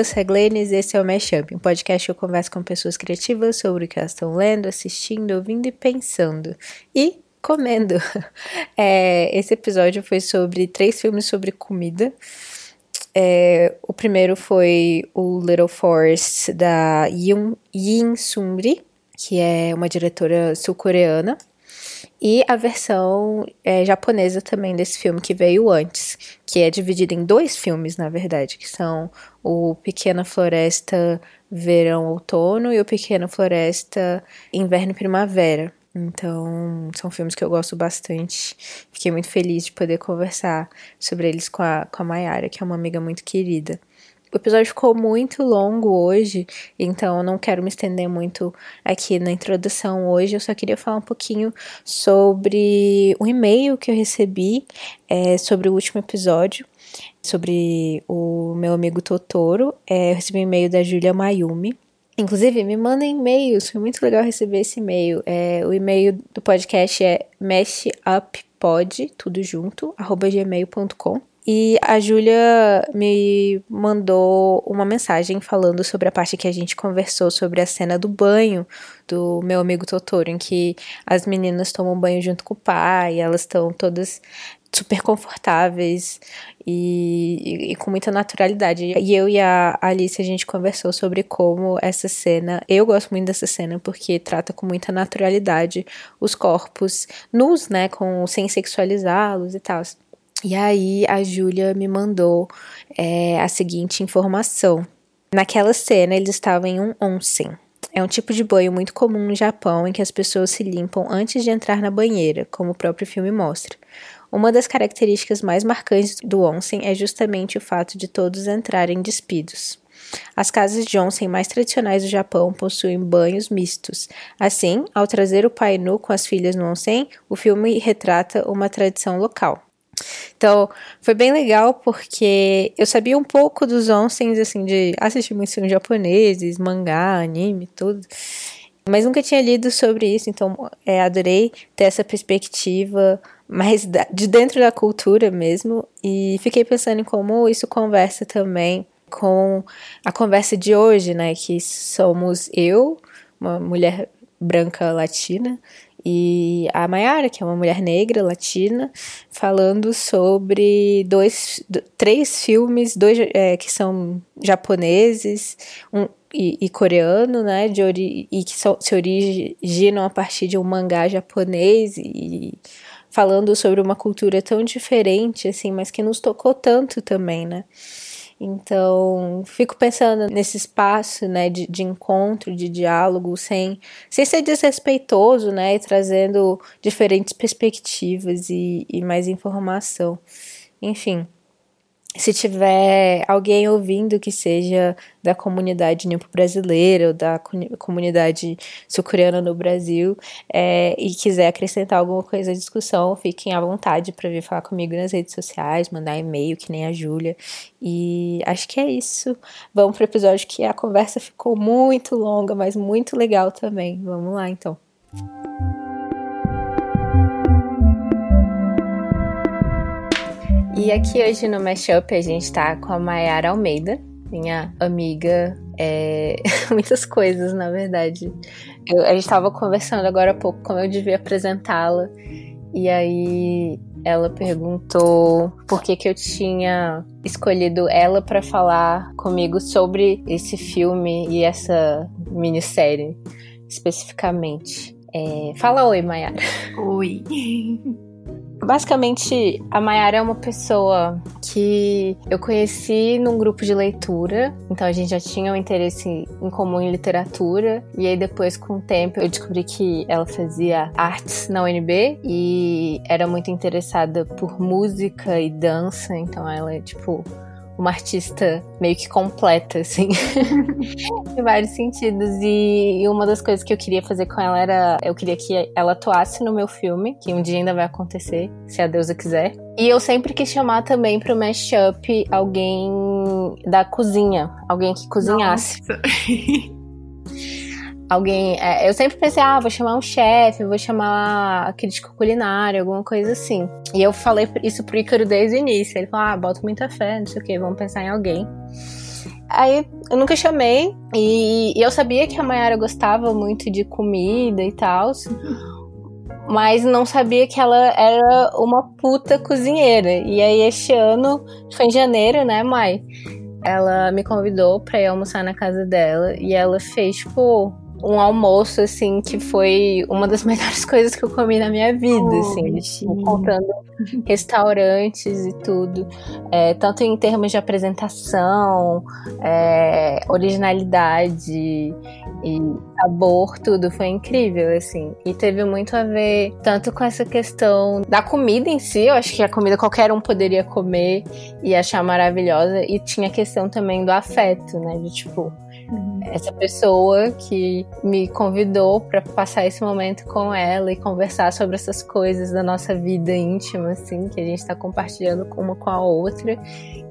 Eu sou a Glennis esse é o Mashup, um podcast que eu converso com pessoas criativas sobre o que elas estão lendo, assistindo, ouvindo e pensando. E comendo. É, esse episódio foi sobre três filmes sobre comida. É, o primeiro foi o Little Forest da Yin Sungri, que é uma diretora sul-coreana. E a versão é, japonesa também desse filme que veio antes, que é dividida em dois filmes, na verdade, que são o Pequena Floresta Verão Outono e o Pequena Floresta Inverno Primavera. Então, são filmes que eu gosto bastante. Fiquei muito feliz de poder conversar sobre eles com a, com a Mayara, que é uma amiga muito querida. O episódio ficou muito longo hoje, então eu não quero me estender muito aqui na introdução hoje. Eu só queria falar um pouquinho sobre o e-mail que eu recebi é, sobre o último episódio, sobre o meu amigo Totoro. É, eu recebi um e-mail da Julia Mayumi. Inclusive, me mandem e-mails, foi muito legal receber esse e-mail. É, o e-mail do podcast é mashuppod, tudo junto, arroba gmail.com. E a Júlia me mandou uma mensagem falando sobre a parte que a gente conversou sobre a cena do banho do meu amigo Totoro, em que as meninas tomam banho junto com o pai, elas estão todas super confortáveis e, e, e, com muita naturalidade. E eu e a Alice a gente conversou sobre como essa cena, eu gosto muito dessa cena porque trata com muita naturalidade os corpos nus, né, com sem sexualizá-los e tal. E aí a Júlia me mandou é, a seguinte informação. Naquela cena eles estavam em um onsen. É um tipo de banho muito comum no Japão em que as pessoas se limpam antes de entrar na banheira, como o próprio filme mostra. Uma das características mais marcantes do onsen é justamente o fato de todos entrarem despidos. As casas de onsen mais tradicionais do Japão possuem banhos mistos. Assim, ao trazer o pai nu com as filhas no onsen, o filme retrata uma tradição local. Então, foi bem legal porque eu sabia um pouco dos onsens, assim, de assistir muitos filmes japoneses, mangá, anime, tudo. Mas nunca tinha lido sobre isso, então é, adorei ter essa perspectiva mais de dentro da cultura mesmo. E fiquei pensando em como isso conversa também com a conversa de hoje, né? Que somos eu, uma mulher branca latina, e a Mayara, que é uma mulher negra latina, falando sobre dois, três filmes, dois é, que são japoneses um, e, e coreano, né, de ori e que so, se originam a partir de um mangá japonês e falando sobre uma cultura tão diferente, assim, mas que nos tocou tanto também, né. Então, fico pensando nesse espaço, né, de, de encontro, de diálogo, sem, sem ser desrespeitoso, né, e trazendo diferentes perspectivas e, e mais informação. Enfim, se tiver alguém ouvindo que seja da comunidade nipo brasileira ou da comunidade sul-coreana no Brasil é, e quiser acrescentar alguma coisa à discussão, fiquem à vontade para vir falar comigo nas redes sociais, mandar e-mail, que nem a Júlia. E acho que é isso. Vamos para o episódio que a conversa ficou muito longa, mas muito legal também. Vamos lá então. E aqui hoje no Mashup a gente tá com a Mayara Almeida, minha amiga, é... muitas coisas na verdade. Eu, a gente tava conversando agora há pouco como eu devia apresentá-la, e aí ela perguntou por que, que eu tinha escolhido ela para falar comigo sobre esse filme e essa minissérie especificamente. É... Fala oi, Mayara. Oi. Basicamente, a Mayara é uma pessoa que eu conheci num grupo de leitura, então a gente já tinha um interesse em comum em literatura, e aí depois, com o tempo, eu descobri que ela fazia artes na UNB e era muito interessada por música e dança, então ela é tipo uma artista meio que completa, assim, em vários sentidos. E, e, uma das coisas que eu queria fazer com ela era, eu queria que ela atuasse no meu filme, que um dia ainda vai acontecer, se a deusa quiser. E eu sempre quis chamar também pro mashup alguém da cozinha, alguém que cozinhasse. Nossa. alguém. É, eu sempre pensei, ah, vou chamar um chefe, vou chamar crítico culinário, alguma coisa assim. E eu falei isso pro Ícaro desde o início. Ele falou, ah, bota muita fé, não sei o que, vamos pensar em alguém. aí eu nunca chamei. E, e eu sabia que a Mayara gostava muito de comida e tal. Mas não sabia que ela era uma puta cozinheira. E aí, este ano, foi em janeiro, né, Mai? Ela me convidou pra ir almoçar na casa dela. E ela fez, tipo, um almoço, assim, que foi uma das melhores coisas que eu comi na minha vida, oh, assim, tipo, contando restaurantes e tudo, é, tanto em termos de apresentação, é, originalidade e sabor, tudo foi incrível, assim, e teve muito a ver tanto com essa questão da comida em si, eu acho que a comida qualquer um poderia comer e achar maravilhosa, e tinha a questão também do afeto, né, de tipo, Uhum. Essa pessoa que me convidou para passar esse momento com ela e conversar sobre essas coisas da nossa vida íntima, assim, que a gente está compartilhando uma com a outra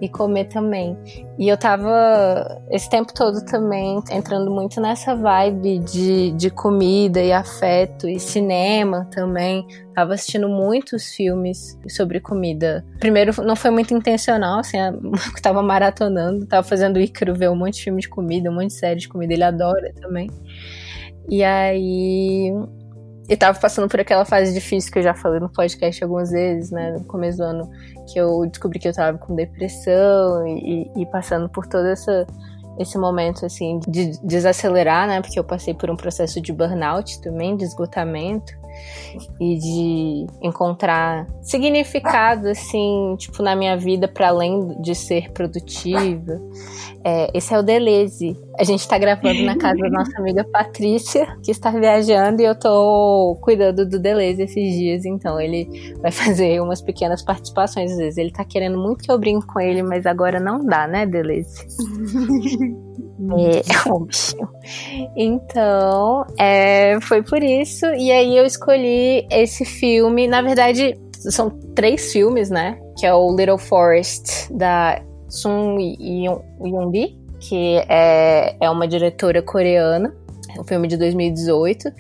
e comer também. E eu tava esse tempo todo também entrando muito nessa vibe de, de comida e afeto e cinema também. Tava assistindo muitos filmes sobre comida. Primeiro, não foi muito intencional, assim, eu tava maratonando, tava fazendo o Ícaro ver um monte de filme de comida, um monte de série de comida, ele adora também. E aí e tava passando por aquela fase difícil que eu já falei no podcast algumas vezes, né? No começo do ano, que eu descobri que eu tava com depressão e, e passando por todo essa, esse momento, assim, de desacelerar, né? Porque eu passei por um processo de burnout também, de esgotamento e de encontrar significado, assim, tipo, na minha vida para além de ser produtiva. É, esse é o Deleze. A gente tá gravando na casa da nossa amiga Patrícia, que está viajando, e eu tô cuidando do Deleze esses dias, então ele vai fazer umas pequenas participações às vezes. Ele tá querendo muito que eu brinque com ele, mas agora não dá, né, Deleze? É, um bichinho. Então, é, foi por isso. E aí eu escolhi esse filme. Na verdade, são três filmes, né? Que é o Little Forest, da Sun Yoon-bi, que é, é uma diretora coreana. É um filme de 2018.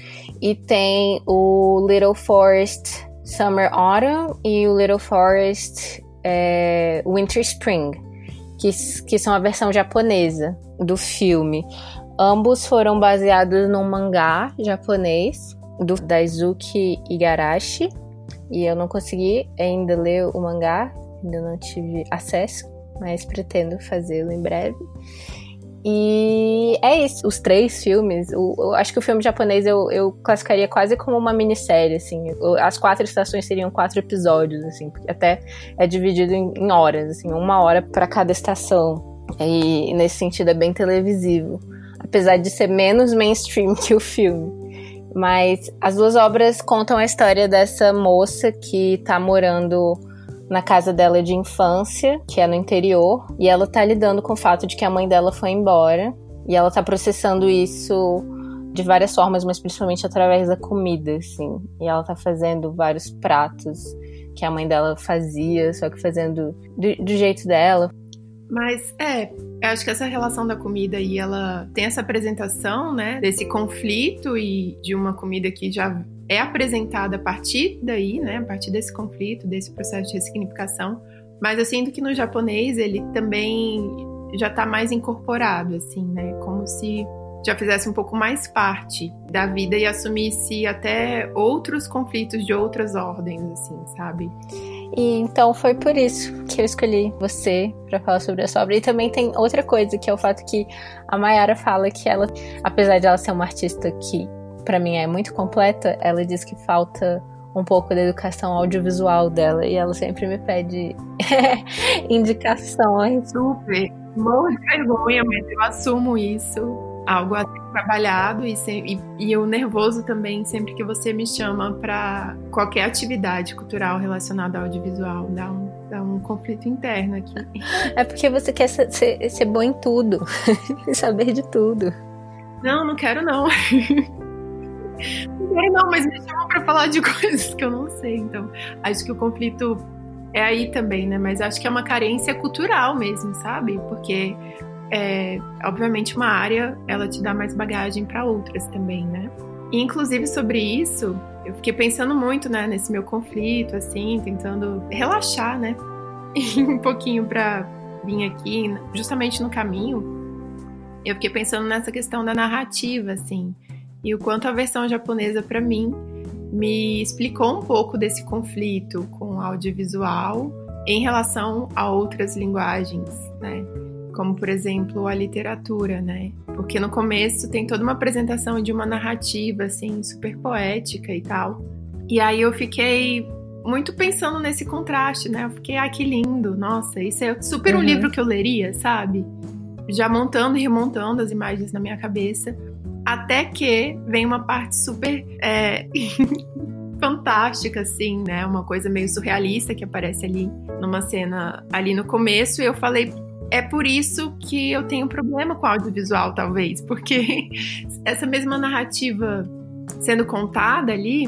E tem o Little Forest Summer Autumn e o Little Forest é, Winter Spring, que, que são a versão japonesa do filme. Ambos foram baseados num mangá japonês do Daisuke Igarashi. E eu não consegui ainda ler o mangá, ainda não tive acesso, mas pretendo fazê-lo em breve. E é isso, os três filmes. O, eu acho que o filme japonês eu, eu classificaria quase como uma minissérie, assim. As quatro estações seriam quatro episódios, assim, porque até é dividido em, em horas, assim, uma hora para cada estação. E nesse sentido é bem televisivo, apesar de ser menos mainstream que o filme. Mas as duas obras contam a história dessa moça que tá morando na casa dela de infância, que é no interior, e ela tá lidando com o fato de que a mãe dela foi embora, e ela tá processando isso de várias formas, mas principalmente através da comida, assim. E ela tá fazendo vários pratos que a mãe dela fazia, só que fazendo do, do jeito dela. Mas é, eu acho que essa relação da comida aí, ela tem essa apresentação, né, desse conflito e de uma comida que já é apresentada a partir daí, né, a partir desse conflito, desse processo de ressignificação. Mas eu sinto que no japonês ele também já está mais incorporado, assim, né, como se já fizesse um pouco mais parte da vida e assumisse até outros conflitos de outras ordens, assim, sabe? E então foi por isso que eu escolhi você para falar sobre essa obra. E também tem outra coisa, que é o fato que a Mayara fala que ela, apesar de ela ser uma artista que para mim é muito completa, ela diz que falta um pouco da educação audiovisual dela e ela sempre me pede indicações. Super. Morro de vergonha, mas eu assumo isso algo a ser trabalhado e, e, e o nervoso também sempre que você me chama para qualquer atividade cultural relacionada ao audiovisual. Dá um, dá um conflito interno aqui. É porque você quer ser, ser, ser bom em tudo, saber de tudo. Não, não quero não. Não mas me chamam para falar de coisas que eu não sei. Então, acho que o conflito é aí também, né? Mas acho que é uma carência cultural mesmo, sabe? Porque é, obviamente uma área ela te dá mais bagagem para outras também, né? E, inclusive sobre isso, eu fiquei pensando muito, né, nesse meu conflito, assim, tentando relaxar, né, um pouquinho para vir aqui, justamente no caminho. Eu fiquei pensando nessa questão da narrativa, assim, e o quanto a versão japonesa, para mim, me explicou um pouco desse conflito com o audiovisual em relação a outras linguagens, né? Como, por exemplo, a literatura, né? Porque no começo tem toda uma apresentação de uma narrativa, assim, super poética e tal. E aí eu fiquei muito pensando nesse contraste, né? Eu fiquei, ah, que lindo, nossa, isso é super um uhum. livro que eu leria, sabe? Já montando e remontando as imagens na minha cabeça. Até que vem uma parte super é, fantástica, assim, né? Uma coisa meio surrealista que aparece ali numa cena ali no começo. E eu falei, é por isso que eu tenho problema com audiovisual, talvez, porque essa mesma narrativa sendo contada ali,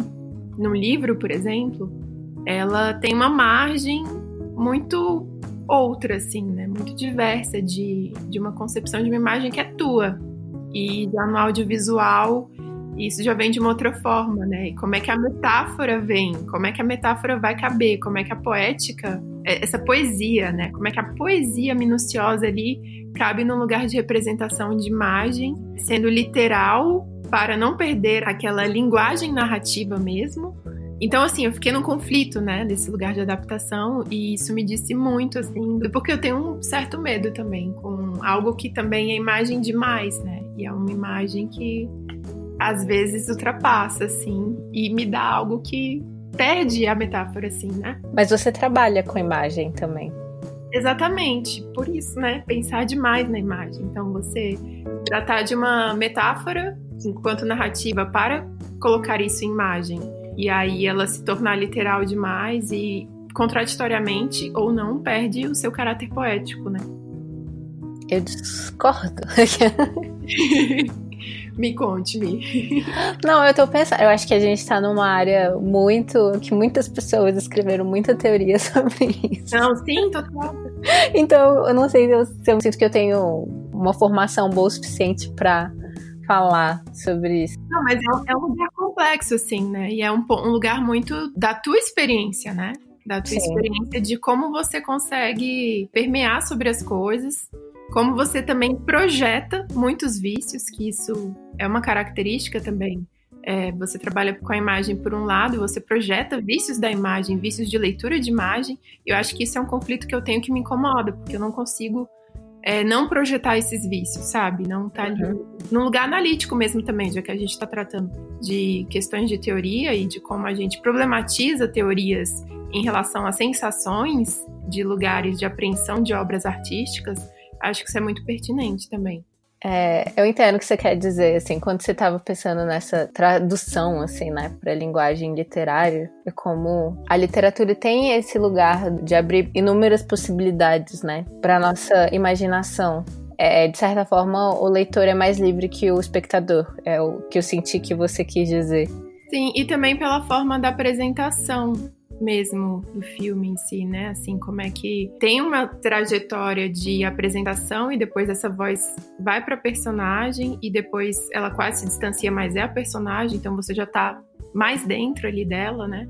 num livro, por exemplo, ela tem uma margem muito outra, assim, né? Muito diversa de, de uma concepção de uma imagem que é tua. E já no audiovisual, isso já vem de uma outra forma, né? E como é que a metáfora vem? Como é que a metáfora vai caber? Como é que a poética, é, essa poesia, né? Como é que a poesia minuciosa ali cabe num lugar de representação de imagem, sendo literal para não perder aquela linguagem narrativa mesmo, então, assim, eu fiquei num conflito, né, nesse lugar de adaptação, e isso me disse muito, assim, porque eu tenho um certo medo também com algo que também é imagem demais, né, e é uma imagem que às vezes ultrapassa, assim, e me dá algo que perde a metáfora, assim, né. Mas você trabalha com imagem também. Exatamente, por isso, né, pensar demais na imagem. Então, você tratar de uma metáfora enquanto narrativa para colocar isso em imagem e aí ela se tornar literal demais e, contraditoriamente ou não, perde o seu caráter poético, né? Eu discordo. me conte, me. Não, eu tô pensando, eu acho que a gente tá numa área muito. que muitas pessoas escreveram muita teoria sobre isso. Não, sim, total. Então, eu não sei se eu, se eu sinto que eu tenho uma formação boa o suficiente para falar sobre isso. Não, mas é, é, um lugar complexo, assim, né? E é um, um lugar muito da tua experiência, né? Da tua Sim. experiência de como você consegue permear sobre as coisas, como você também projeta muitos vícios, que isso é uma característica também. É, você trabalha com a imagem por um lado, você projeta vícios da imagem, vícios de leitura de imagem. Eu acho que isso é um conflito que eu tenho que me incomoda, porque eu não consigo é, não projetar esses vícios, sabe? Não tá ali. Uhum. Num lugar analítico mesmo também, já que a gente está tratando de questões de teoria e de como a gente problematiza teorias em relação a sensações de lugares de apreensão de obras artísticas, acho que isso é muito pertinente também. É, eu entendo o que você quer dizer, assim, quando você estava pensando nessa tradução, assim, né, para linguagem literária, é como a literatura tem esse lugar de abrir inúmeras possibilidades, né, para nossa imaginação. É, de certa forma, o leitor é mais livre que o espectador, é o que eu senti que você quis dizer. Sim, e também pela forma da apresentação mesmo do filme em si, né? Assim, como é que tem uma trajetória de apresentação e depois essa voz vai para personagem e depois ela quase se distancia, mas é a personagem, então você já tá mais dentro ali dela, né?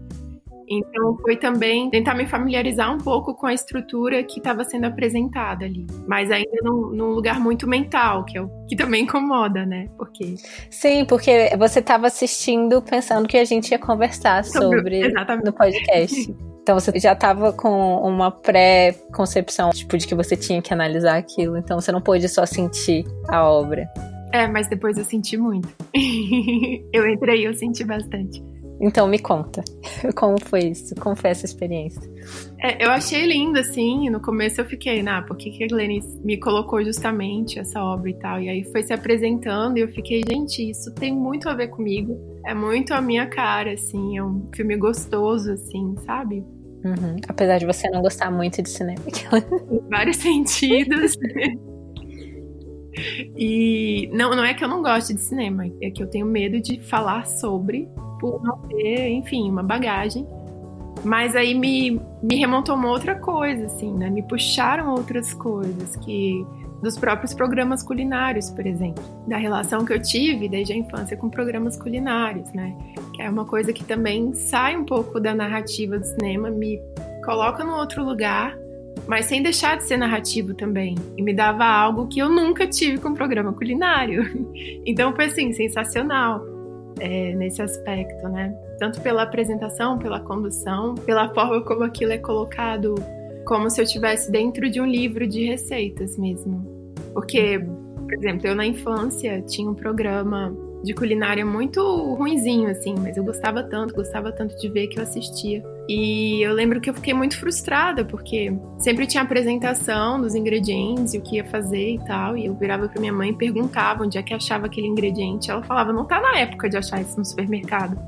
Então foi também tentar me familiarizar um pouco com a estrutura que estava sendo apresentada ali, mas ainda num, num, lugar muito mental, que é o que também incomoda, né? Porque sim, porque você estava assistindo pensando que a gente ia conversar sobre, sobre no podcast. Então você já estava com uma pré-concepção, tipo, de que você tinha que analisar aquilo. Então você não pôde só sentir a obra. É, mas depois eu senti muito. eu entrei e eu senti bastante. Então me conta, como foi isso? Como foi essa experiência? É, eu achei lindo, assim, no começo eu fiquei, nah, por que, que a Glenn me colocou justamente essa obra e tal? E aí foi se apresentando e eu fiquei, gente, isso tem muito a ver comigo, é muito a minha cara, assim, é um filme gostoso, assim, sabe? Uhum. Apesar de você não gostar muito de cinema. em vários sentidos. e não, não é que eu não goste de cinema, é que eu tenho medo de falar sobre por não ter, enfim, uma bagagem. Mas aí me, me remontou uma outra coisa, assim, né? Me puxaram outras coisas que dos próprios programas culinários, por exemplo, da relação que eu tive desde a infância com programas culinários, né? Que é uma coisa que também sai um pouco da narrativa do cinema, me coloca num outro lugar mas sem deixar de ser narrativo também. E me dava algo que eu nunca tive com um programa culinário. Então foi assim, sensacional é, nesse aspecto, né? Tanto pela apresentação, pela condução, pela forma como aquilo é colocado, como se eu estivesse dentro de um livro de receitas mesmo. Porque, por exemplo, eu na infância tinha um programa de culinária muito ruinzinho, assim, mas eu gostava tanto, gostava tanto de ver que eu assistia. E eu lembro que eu fiquei muito frustrada, porque sempre tinha apresentação dos ingredientes e o que ia fazer e tal. E eu virava pra minha mãe e perguntava onde é que achava aquele ingrediente. Ela falava, não tá na época de achar isso no supermercado.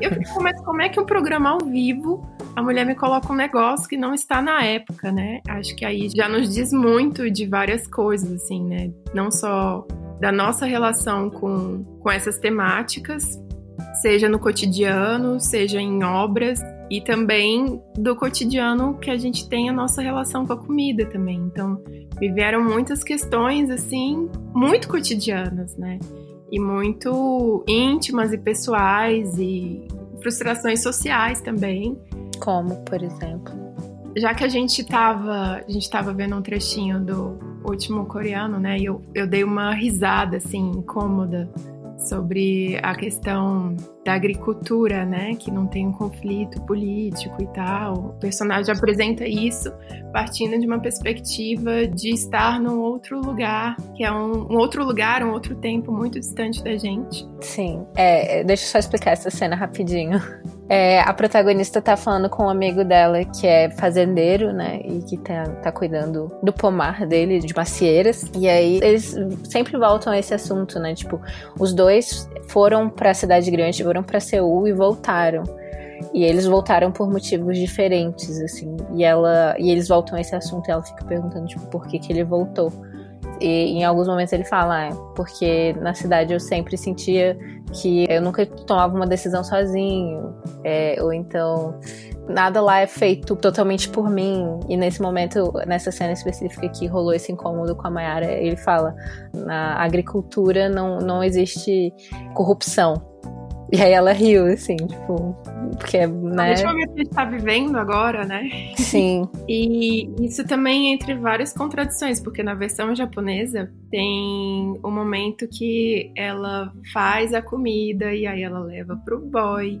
Eu fiquei, mas como é que um programa ao vivo a mulher me coloca um negócio que não está na época, né? Acho que aí já nos diz muito de várias coisas, assim, né? Não só da nossa relação com, com essas temáticas, seja no cotidiano, seja em obras, e também do cotidiano que a gente tem a nossa relação com a comida também. Então, me vieram muitas questões, assim, muito cotidianas, né? E muito íntimas e pessoais e frustrações sociais também. Como, por exemplo? Já que a gente estava a gente tava vendo um trechinho do último coreano, né? E eu, eu dei uma risada, assim, incômoda sobre a questão da agricultura, né, que não tem um conflito político e tal. O personagem apresenta isso partindo de uma perspectiva de estar num outro lugar, que é um, um outro lugar, um outro tempo muito distante da gente. Sim, é, deixa eu só explicar essa cena rapidinho. É, a protagonista tá falando com um amigo dela que é fazendeiro, né? E que tá, tá cuidando do pomar dele, de macieiras. E aí eles sempre voltam a esse assunto, né? Tipo, os dois foram pra cidade grande, foram para Seul e voltaram. E eles voltaram por motivos diferentes, assim. E ela e eles voltam a esse assunto e ela fica perguntando, tipo, por que, que ele voltou. E em alguns momentos ele fala, ah, porque na cidade eu sempre sentia que eu nunca tomava uma decisão sozinho, é, ou então nada lá é feito totalmente por mim. E nesse momento, nessa cena específica que rolou esse incômodo com a Mayara, ele fala: na agricultura não, não existe corrupção. E aí ela riu, assim, tipo, porque, né? Deixa eu ver o que a gente tá vivendo agora, né? Sim. e isso também entre várias contradições, porque na versão japonesa tem um momento que ela faz a comida e aí ela leva pro boy.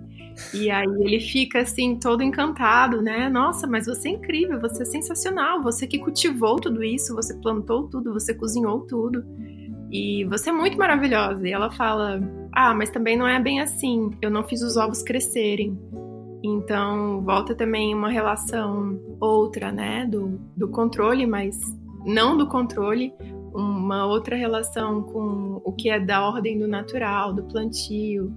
E aí ele fica assim, todo encantado, né? Nossa, mas você é incrível, você é sensacional, você que cultivou tudo isso, você plantou tudo, você cozinhou tudo. E você é muito maravilhosa. E ela fala: Ah, mas também não é bem assim. Eu não fiz os ovos crescerem. Então, volta também uma relação outra, né? Do, do controle, mas não do controle, uma outra relação com o que é da ordem do natural, do plantio,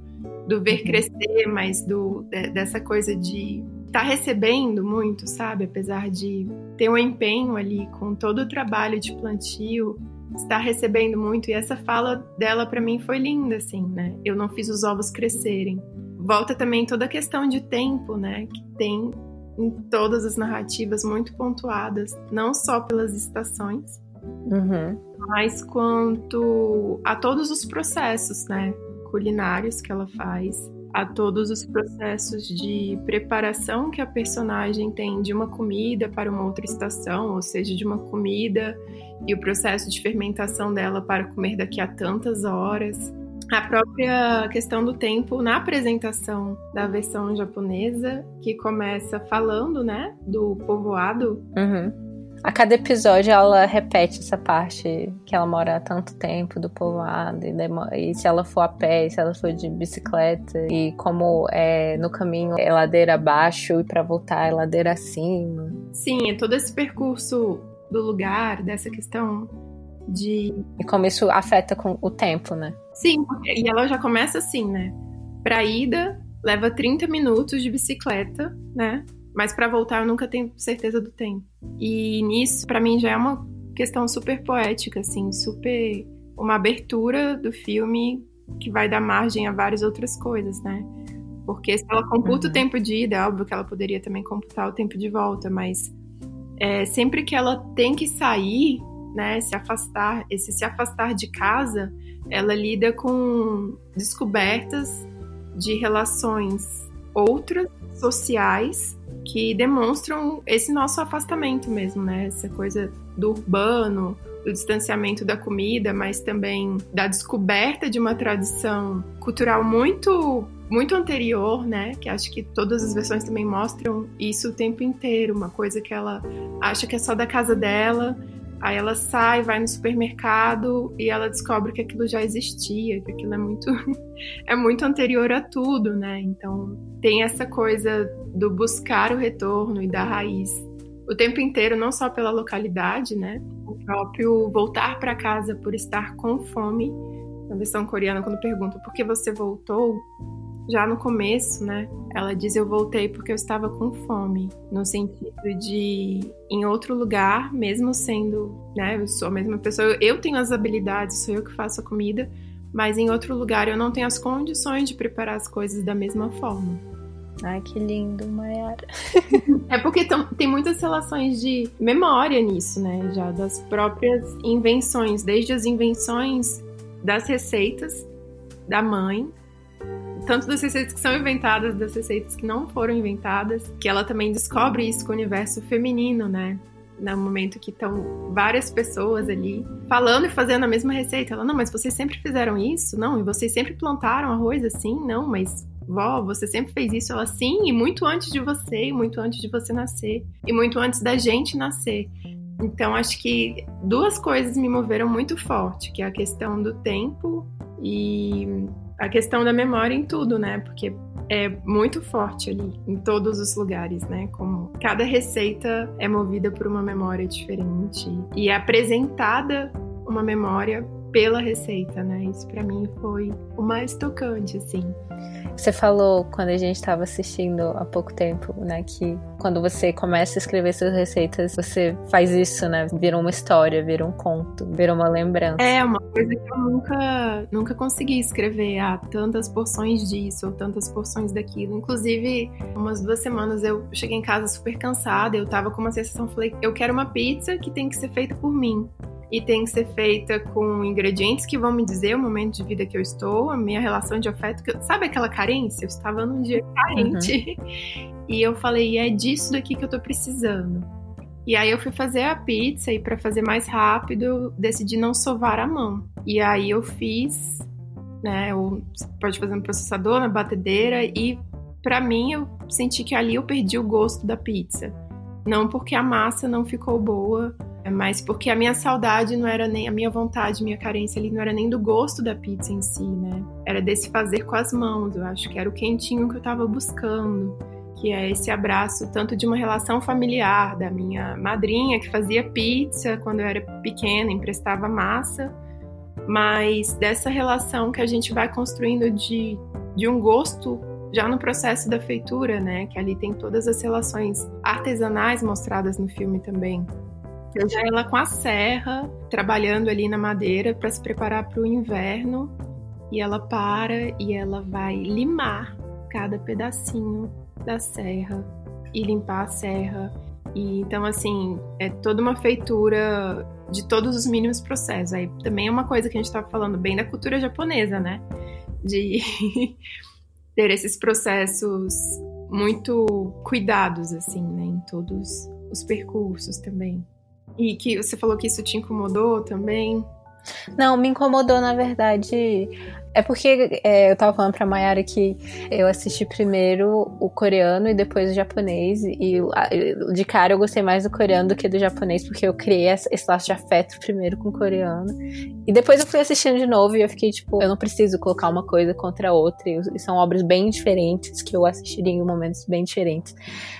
do ver uhum. crescer, mas do, dessa coisa de estar tá recebendo muito, sabe? Apesar de ter um empenho ali com todo o trabalho de plantio está recebendo muito. E essa fala dela para mim foi linda, assim, né? Eu não fiz os ovos crescerem. Volta também toda a questão de tempo, né? Que tem em todas as narrativas muito pontuadas, não só pelas estações, uhum. mas quanto a todos os processos, né? Culinários que ela faz, a todos os processos de preparação que a personagem tem de uma comida para uma outra estação, ou seja, de uma comida e o processo de fermentação dela para comer daqui a tantas horas. A própria questão do tempo na apresentação da versão japonesa, que começa falando, né, do povoado. Uhum. A cada episódio ela repete essa parte que ela mora há tanto tempo do povoado e, e se ela for a pé, se ela for de bicicleta e como é no caminho é ladeira abaixo e para voltar é ladeira acima. Sim, é todo esse percurso do lugar, dessa questão de. E como isso afeta com o tempo, né? Sim, e ela já começa assim, né? Pra ida, leva 30 minutos de bicicleta, né? Mas para voltar eu nunca tenho certeza do tempo. E nisso, para mim, já é uma questão super poética, assim, super. Uma abertura do filme que vai dar margem a várias outras coisas, né? Porque se ela computa uhum. o tempo de ida, é óbvio que ela poderia também computar o tempo de volta, mas é, sempre que ela tem que sair, né, se afastar, esse se afastar de casa, ela lida com descobertas de relações outras, sociais, que demonstram esse nosso afastamento mesmo, né? Essa coisa do urbano, do distanciamento da comida, mas também da descoberta de uma tradição cultural muito muito anterior, né? Que acho que todas as versões também mostram isso o tempo inteiro, uma coisa que ela acha que é só da casa dela. Aí ela sai, vai no supermercado e ela descobre que aquilo já existia, que aquilo é muito é muito anterior a tudo, né? Então tem essa coisa do buscar o retorno e da raiz o tempo inteiro, não só pela localidade, né? O próprio voltar para casa por estar com fome. Na versão coreana, quando pergunta por que você voltou, já no começo, né? Ela diz: Eu voltei porque eu estava com fome, no sentido de em outro lugar, mesmo sendo, né? Eu sou a mesma pessoa, eu tenho as habilidades, sou eu que faço a comida, mas em outro lugar eu não tenho as condições de preparar as coisas da mesma forma. Ai, que lindo, Mayara. é porque tem muitas relações de memória nisso, né? Já das próprias invenções, desde as invenções das receitas da mãe, tanto das receitas que são inventadas, das receitas que não foram inventadas, que ela também descobre isso com o universo feminino, né? no momento que estão várias pessoas ali falando e fazendo a mesma receita. Ela, não, mas vocês sempre fizeram isso? Não, e vocês sempre plantaram arroz assim? Não, mas vó, você sempre fez isso, ela sim, e muito antes de você, e muito antes de você nascer, e muito antes da gente nascer. Então acho que duas coisas me moveram muito forte, que é a questão do tempo e a questão da memória em tudo, né? Porque é muito forte ali, em todos os lugares, né? Como cada receita é movida por uma memória diferente e é apresentada uma memória pela receita, né? Isso para mim foi o mais tocante, assim. Você falou quando a gente estava assistindo há pouco tempo, né, que quando você começa a escrever suas receitas, você faz isso, né? Vira uma história, vira um conto, vira uma lembrança. É uma coisa que eu nunca, nunca consegui escrever. Ah, tantas porções disso ou tantas porções daquilo. Inclusive, umas duas semanas eu cheguei em casa super cansada, eu tava com uma sensação, falei, eu quero uma pizza que tem que ser feita por mim e tem que ser feita com ingredientes que vão me dizer o momento de vida que eu estou, a minha relação de afeto. Que, sabe aquela carência? Eu estava num dia carente. Uhum. E eu falei, é disso daqui que eu tô precisando. E aí eu fui fazer a pizza e para fazer mais rápido, eu decidi não sovar a mão. E aí eu fiz, né, ou pode fazer no processador, na batedeira e para mim eu senti que ali eu perdi o gosto da pizza. Não porque a massa não ficou boa, é mas porque a minha saudade não era nem a minha vontade, minha carência ali não era nem do gosto da pizza em si, né? Era desse fazer com as mãos. Eu acho que era o quentinho que eu tava buscando, que é esse abraço tanto de uma relação familiar da minha madrinha que fazia pizza quando eu era pequena, emprestava massa, mas dessa relação que a gente vai construindo de, de um gosto já no processo da feitura, né? Que ali tem todas as relações artesanais mostradas no filme também. Seja ela com a serra, trabalhando ali na madeira para se preparar para o inverno, e ela para e ela vai limar cada pedacinho da serra e limpar a serra. E então assim, é toda uma feitura de todos os mínimos processos. Aí também é uma coisa que a gente estava falando bem da cultura japonesa, né? De ter esses processos muito cuidados assim, né, em todos os percursos também. E que você falou que isso te incomodou também? Não, me incomodou, na verdade, é porque é, eu tava falando pra Mayara que eu assisti primeiro o coreano e depois o japonês. E de cara eu gostei mais do coreano do que do japonês, porque eu criei esse laço de afeto primeiro com o coreano. E depois eu fui assistindo de novo e eu fiquei tipo, eu não preciso colocar uma coisa contra a outra. E são obras bem diferentes que eu assistiria em momentos bem diferentes.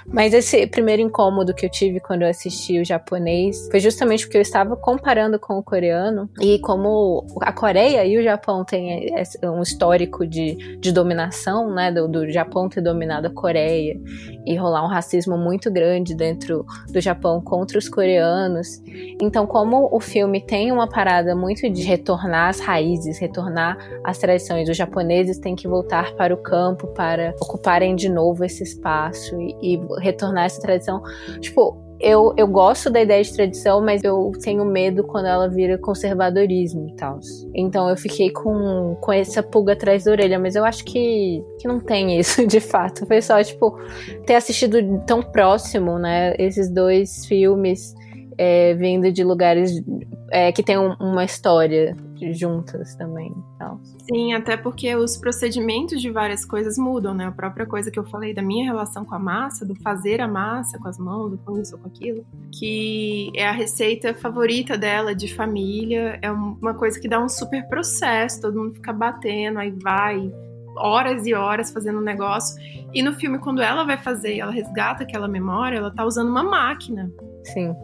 Mas esse primeiro incômodo que eu tive quando eu assisti o japonês foi justamente porque eu estava comparando com o coreano. E como a Coreia e o Japão têm um histórico de, de dominação, né, do, do Japão ter dominado a Coreia e rolar um racismo muito grande dentro do Japão contra os coreanos. Então, como o filme tem uma parada muito de retornar às raízes, retornar às tradições, os japoneses têm que voltar para o campo para ocuparem de novo esse espaço e, e retornar essa tradição. Tipo, eu, eu gosto da ideia de tradição, mas eu tenho medo quando ela vira conservadorismo e tal. Então eu fiquei com, com essa pulga atrás da orelha, mas eu acho que, que não tem isso de fato. Foi só, tipo, ter assistido tão próximo, né, esses dois filmes é, vindo de lugares é, que tem um, uma história juntas também. Então. Sim, até porque os procedimentos de várias coisas mudam, né? A própria coisa que eu falei da minha relação com a massa, do fazer a massa com as mãos, com isso ou com aquilo, que é a receita favorita dela de família, é uma coisa que dá um super processo, todo mundo fica batendo, aí vai, horas e horas fazendo um negócio. E no filme, quando ela vai fazer, ela resgata aquela memória, ela tá usando uma máquina. Sim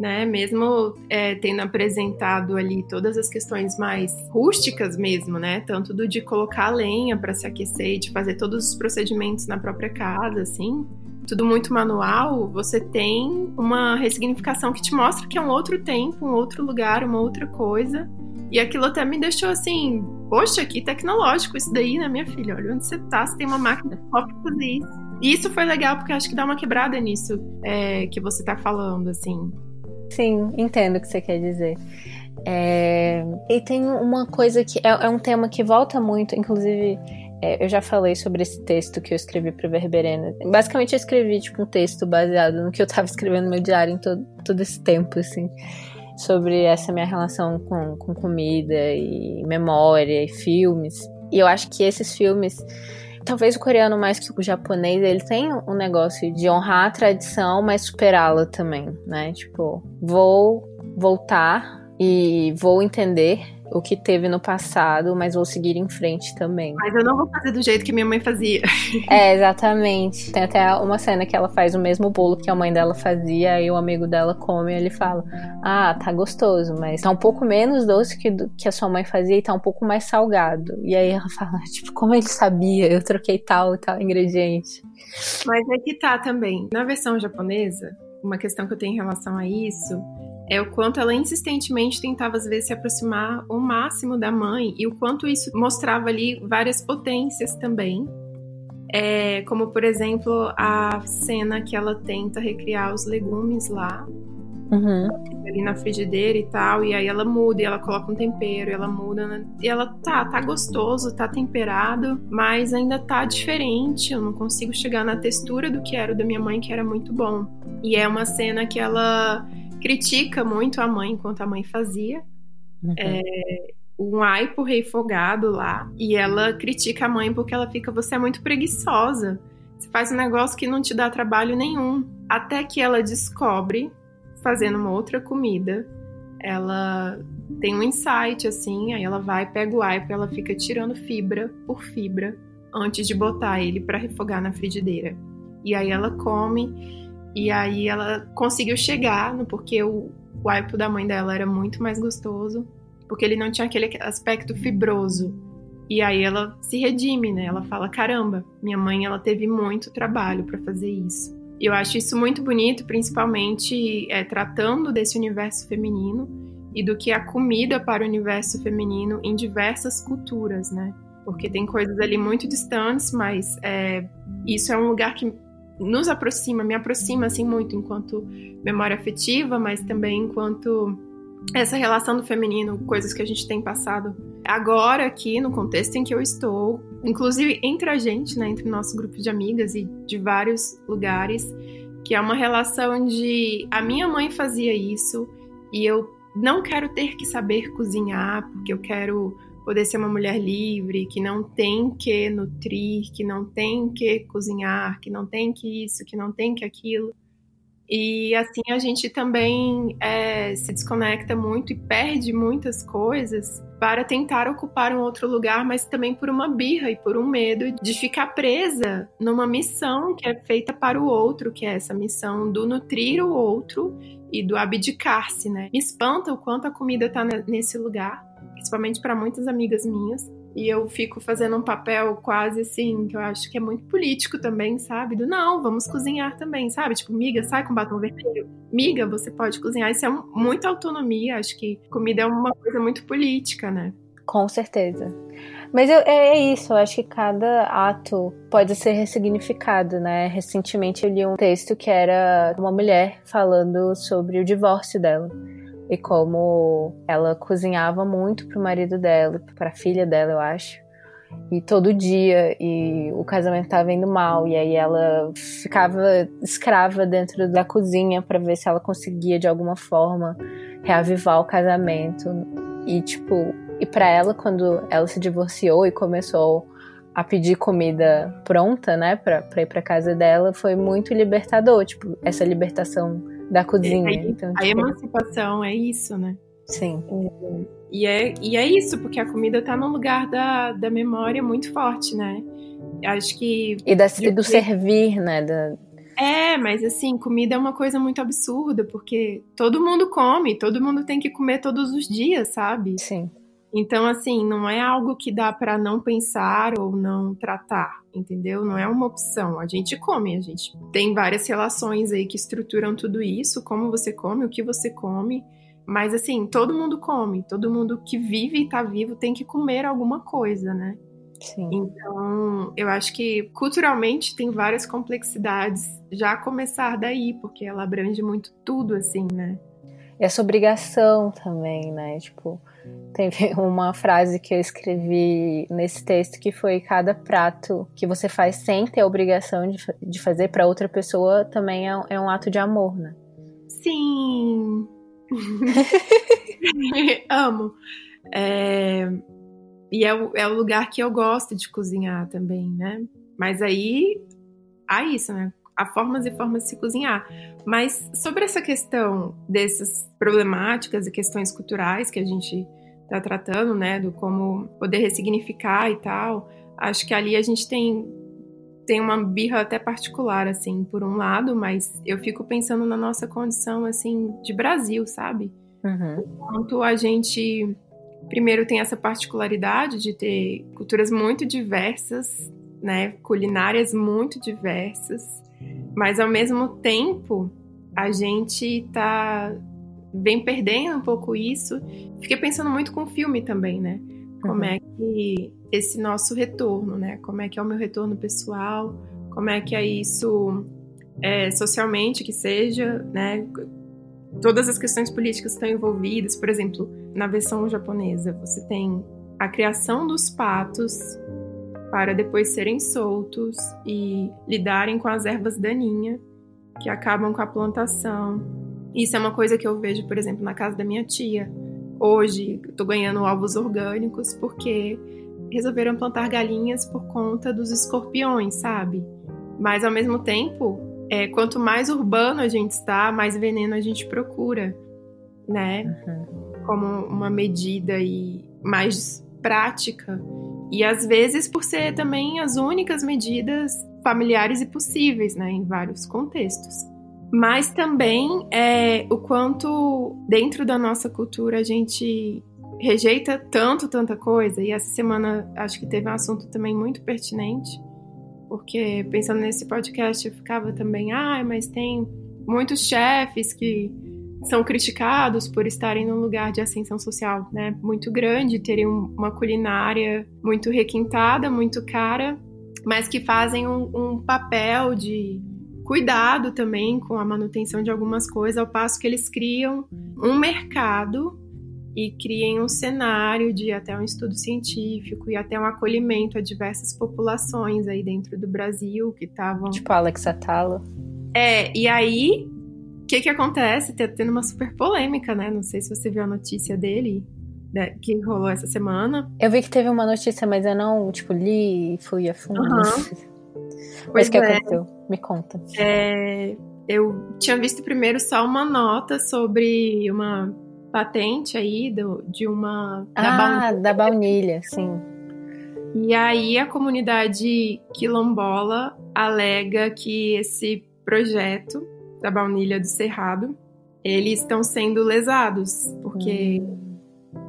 né? Mesmo é, tendo apresentado ali todas as questões mais rústicas mesmo, né? Tanto do de colocar a lenha para se aquecer, de fazer todos os procedimentos na própria casa, assim. Tudo muito manual, você tem uma ressignificação que te mostra que é um outro tempo, um outro lugar, uma outra coisa. E aquilo até me deixou assim, poxa, que tecnológico isso daí, né, minha filha? Olha onde você tá, você tem uma máquina só pra fazer isso. E isso foi legal, porque acho que dá uma quebrada nisso é, que você tá falando, assim. Sim, entendo o que você quer dizer. É... E tem uma coisa que é, é, um tema que volta muito, inclusive é, eu já falei sobre esse texto que eu escrevi para Verberena. Basicamente eu escrevi tipo um texto baseado no que eu estava escrevendo no meu diário em todo, todo esse tempo, assim, sobre essa minha relação com, com comida e memória e filmes. E eu acho que esses filmes Talvez o coreano mais que o japonês, ele tem um negócio de honrar a tradição, mas superá-la também, né? Tipo, vou voltar e vou entender o que teve no passado, mas vou seguir em frente também. Mas eu não vou fazer do jeito que minha mãe fazia. É, exatamente. Tem até uma cena que ela faz o mesmo bolo que a mãe dela fazia, e o amigo dela come e ele fala: Ah, tá gostoso, mas tá um pouco menos doce que, que a sua mãe fazia e tá um pouco mais salgado. E aí ela fala: Tipo, como ele sabia? Eu troquei tal e tal ingrediente. Mas é que tá também. Na versão japonesa, uma questão que eu tenho em relação a isso é o quanto ela insistentemente tentava às vezes se aproximar o máximo da mãe e o quanto isso mostrava ali várias potências também. É, como por exemplo a cena que ela tenta recriar os legumes lá uhum. ali na frigideira e tal e aí ela muda e ela coloca um tempero e ela muda né? e ela tá tá gostoso tá temperado mas ainda tá diferente eu não consigo chegar na textura do que era o da minha mãe que era muito bom e é uma cena que ela critica muito a mãe enquanto a mãe fazia. Uhum. É, um aipo refogado lá. E ela critica a mãe porque ela fica, você é muito preguiçosa. Você faz um negócio que não te dá trabalho nenhum. Até que ela descobre, fazendo uma outra comida, ela tem um insight assim, aí ela vai, pega o aipo, ela fica tirando fibra por fibra antes de botar ele para refogar na frigideira. E aí ela come e aí ela conseguiu chegar, porque o, o aipo da mãe dela era muito mais gostoso, porque ele não tinha aquele aspecto fibroso. E aí ela se redime, né? Ela fala: "Caramba, minha mãe ela teve muito trabalho para fazer isso". Eu acho isso muito bonito, principalmente é, tratando desse universo feminino e do que a comida para o universo feminino em diversas culturas, né? Porque tem coisas ali muito distantes, mas é, isso é um lugar que nos aproxima, me aproxima assim muito enquanto memória afetiva, mas também enquanto essa relação do feminino, coisas que a gente tem passado agora aqui no contexto em que eu estou, inclusive entre a gente, né, entre o nosso grupo de amigas e de vários lugares, que é uma relação de a minha mãe fazia isso e eu não quero ter que saber cozinhar porque eu quero poder ser uma mulher livre, que não tem que nutrir, que não tem que cozinhar, que não tem que isso, que não tem que aquilo. E assim a gente também é, se desconecta muito e perde muitas coisas para tentar ocupar um outro lugar, mas também por uma birra e por um medo de ficar presa numa missão que é feita para o outro, que é essa missão do nutrir o outro e do abdicar-se, né? Me espanta o quanto a comida está nesse lugar principalmente para muitas amigas minhas. E eu fico fazendo um papel quase assim, que eu acho que é muito político também, sabe? Do não, vamos cozinhar também, sabe? Tipo, miga, sai com batom vermelho. Miga, você pode cozinhar. Isso é muita autonomia. Acho que comida é uma coisa muito política, né? Com certeza. Mas eu, é, é, isso, eu acho que cada ato pode ser ressignificado, né? Recentemente eu li um texto que era uma mulher falando sobre o divórcio dela e como ela cozinhava muito pro marido dela, pra filha dela, eu acho. E todo dia, e o casamento tava indo mal, e aí ela ficava escrava dentro da cozinha para ver se ela conseguia de alguma forma reavivar o casamento. E tipo, e para ela quando ela se divorciou e começou a pedir comida pronta, né, para ir para casa dela, foi muito libertador, tipo, essa libertação da cozinha. A, então, a tipo... emancipação é isso, né? Sim. E é, e é isso, porque a comida tá num lugar da, da memória muito forte, né? Acho que. E da, do servir, né? Da... É, mas assim, comida é uma coisa muito absurda, porque todo mundo come, todo mundo tem que comer todos os dias, sabe? Sim. Então, assim, não é algo que dá para não pensar ou não tratar, entendeu? Não é uma opção. A gente come, a gente tem várias relações aí que estruturam tudo isso, como você come, o que você come. Mas, assim, todo mundo come, todo mundo que vive e tá vivo tem que comer alguma coisa, né? Sim. Então, eu acho que culturalmente tem várias complexidades, já começar daí, porque ela abrange muito tudo, assim, né? Essa obrigação também, né? Tipo, Teve uma frase que eu escrevi nesse texto que foi cada prato que você faz sem ter obrigação de, de fazer para outra pessoa também é, é, um ato de amor, né? Sim. Amo. É... E é o, é o lugar que eu gosto de cozinhar também, né? Mas aí há isso, né? Há formas e formas de se cozinhar. Mas sobre essa questão dessas problemáticas e questões culturais que a gente está tratando, né, do como poder ressignificar e tal, acho que ali a gente tem tem uma birra até particular, assim, por um lado, mas eu fico pensando na nossa condição, assim, de Brasil, sabe? Uhum. Quanto a gente, primeiro, tem essa particularidade de ter culturas muito diversas, né? Culinárias muito diversas, mas ao mesmo tempo a gente tá vem perdendo um pouco isso. Fiquei pensando muito com o filme também, né? Como uhum. é que esse nosso retorno, né? Como é que é o meu retorno pessoal? Como é que é isso é, socialmente que seja, né? Todas as questões políticas estão envolvidas. Por exemplo, na versão japonesa, você tem a criação dos patos para depois serem soltos e lidarem com as ervas daninhas que acabam com a plantação isso é uma coisa que eu vejo, por exemplo, na casa da minha tia. Hoje, estou ganhando ovos orgânicos porque resolveram plantar galinhas por conta dos escorpiões, sabe? Mas ao mesmo tempo, é, quanto mais urbano a gente está, mais veneno a gente procura, né? Uhum. Como uma medida e mais prática. E às vezes por ser também as únicas medidas familiares e possíveis, né, em vários contextos mas também é, o quanto dentro da nossa cultura a gente rejeita tanto, tanta coisa. E essa semana acho que teve um assunto também muito pertinente, porque pensando nesse podcast eu ficava também, ah, mas tem muitos chefes que são criticados por estarem num lugar de ascensão social, né, muito grande, terem uma culinária muito requintada, muito cara, mas que fazem um, um papel de cuidado também com a manutenção de algumas coisas, ao passo que eles criam um mercado e criem um cenário de até um estudo científico e até um acolhimento a diversas populações aí dentro do Brasil que estavam. Tipo Alex Atala. É, e aí, o que que acontece? Tá tendo uma super polêmica, né? Não sei se você viu a notícia dele, né, que rolou essa semana. Eu vi que teve uma notícia, mas eu não, tipo, li e fui a fundo. Uhum. Mas o que é. aconteceu? Me conta. É, eu tinha visto primeiro só uma nota sobre uma patente aí do, de uma. Ah, da baunilha. da baunilha, sim. E aí a comunidade quilombola alega que esse projeto da baunilha do Cerrado, eles estão sendo lesados, porque hum.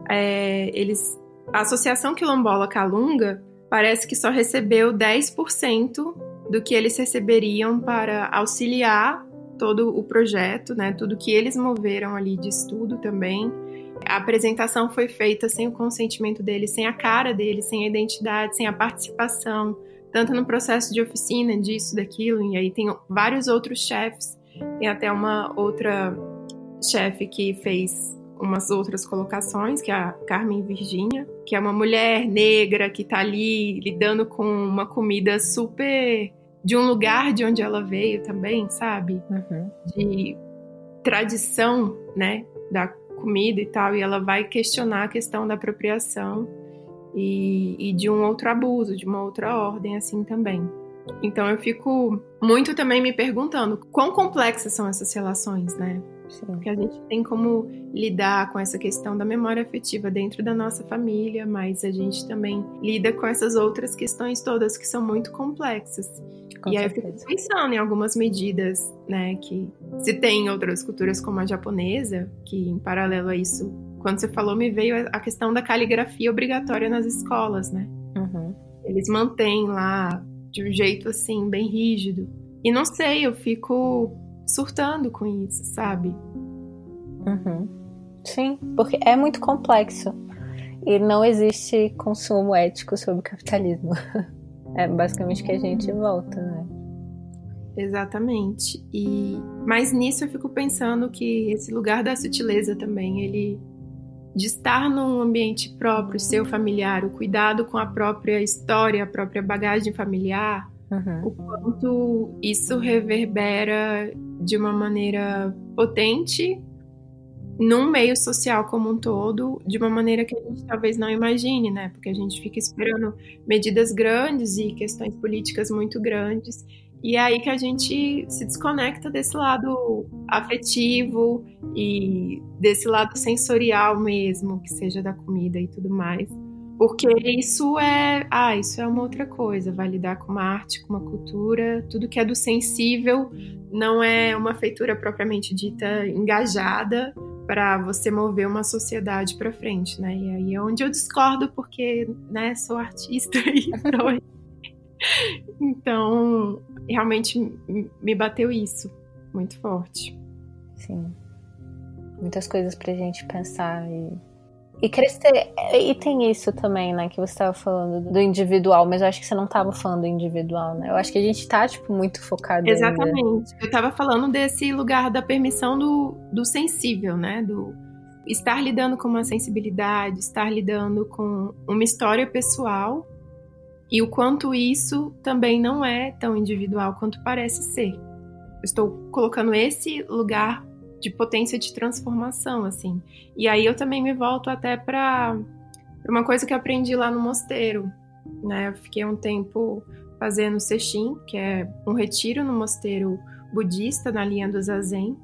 é, eles. A Associação Quilombola Calunga parece que só recebeu 10% do que eles receberiam para auxiliar todo o projeto, né? Tudo que eles moveram ali de estudo também. A apresentação foi feita sem o consentimento dele, sem a cara dele, sem a identidade, sem a participação, tanto no processo de oficina, disso, daquilo, e aí tem vários outros chefes. Tem até uma outra chefe que fez umas outras colocações, que é a Carmen Virginia, que é uma mulher negra que tá ali lidando com uma comida super de um lugar de onde ela veio também, sabe? Uhum. De tradição, né, da comida e tal, e ela vai questionar a questão da apropriação e, e de um outro abuso, de uma outra ordem, assim também. Então eu fico muito também me perguntando quão complexas são essas relações, né? Sim. Porque a gente tem como lidar com essa questão da memória afetiva dentro da nossa família, mas a gente também lida com essas outras questões todas que são muito complexas. Com e certeza. aí eu fico pensando em algumas medidas, né, que se tem em outras culturas como a japonesa, que em paralelo a isso, quando você falou, me veio a questão da caligrafia obrigatória nas escolas, né? Uhum. Eles mantêm lá de um jeito assim, bem rígido. E não sei, eu fico surtando com isso, sabe? Uhum. Sim, porque é muito complexo. E não existe consumo ético sobre o capitalismo. É basicamente que a gente volta, né? Exatamente. E mas nisso eu fico pensando que esse lugar da sutileza também, ele de estar num ambiente próprio, seu familiar, o cuidado com a própria história, a própria bagagem familiar, uhum. o quanto isso reverbera de uma maneira potente num meio social como um todo, de uma maneira que a gente talvez não imagine, né? Porque a gente fica esperando medidas grandes e questões políticas muito grandes. E é aí que a gente se desconecta desse lado afetivo e desse lado sensorial mesmo, que seja da comida e tudo mais. Porque isso é, ah, isso é uma outra coisa, vai lidar com uma arte, com uma cultura, tudo que é do sensível não é uma feitura propriamente dita engajada para você mover uma sociedade para frente, né? E aí é onde eu discordo porque, né, sou artista e então, então realmente me bateu isso muito forte. Sim. Muitas coisas pra gente pensar e e crescer. E tem isso também, né? Que você estava falando do individual, mas eu acho que você não estava falando do individual, né? Eu acho que a gente tá, tipo, muito focado. Exatamente. Ainda. Eu estava falando desse lugar da permissão do, do sensível, né? Do estar lidando com uma sensibilidade, estar lidando com uma história pessoal e o quanto isso também não é tão individual quanto parece ser. estou colocando esse lugar de potência de transformação, assim. E aí eu também me volto até para uma coisa que aprendi lá no mosteiro, né? Eu fiquei um tempo fazendo sexim, que é um retiro no mosteiro budista na linha do Zazen.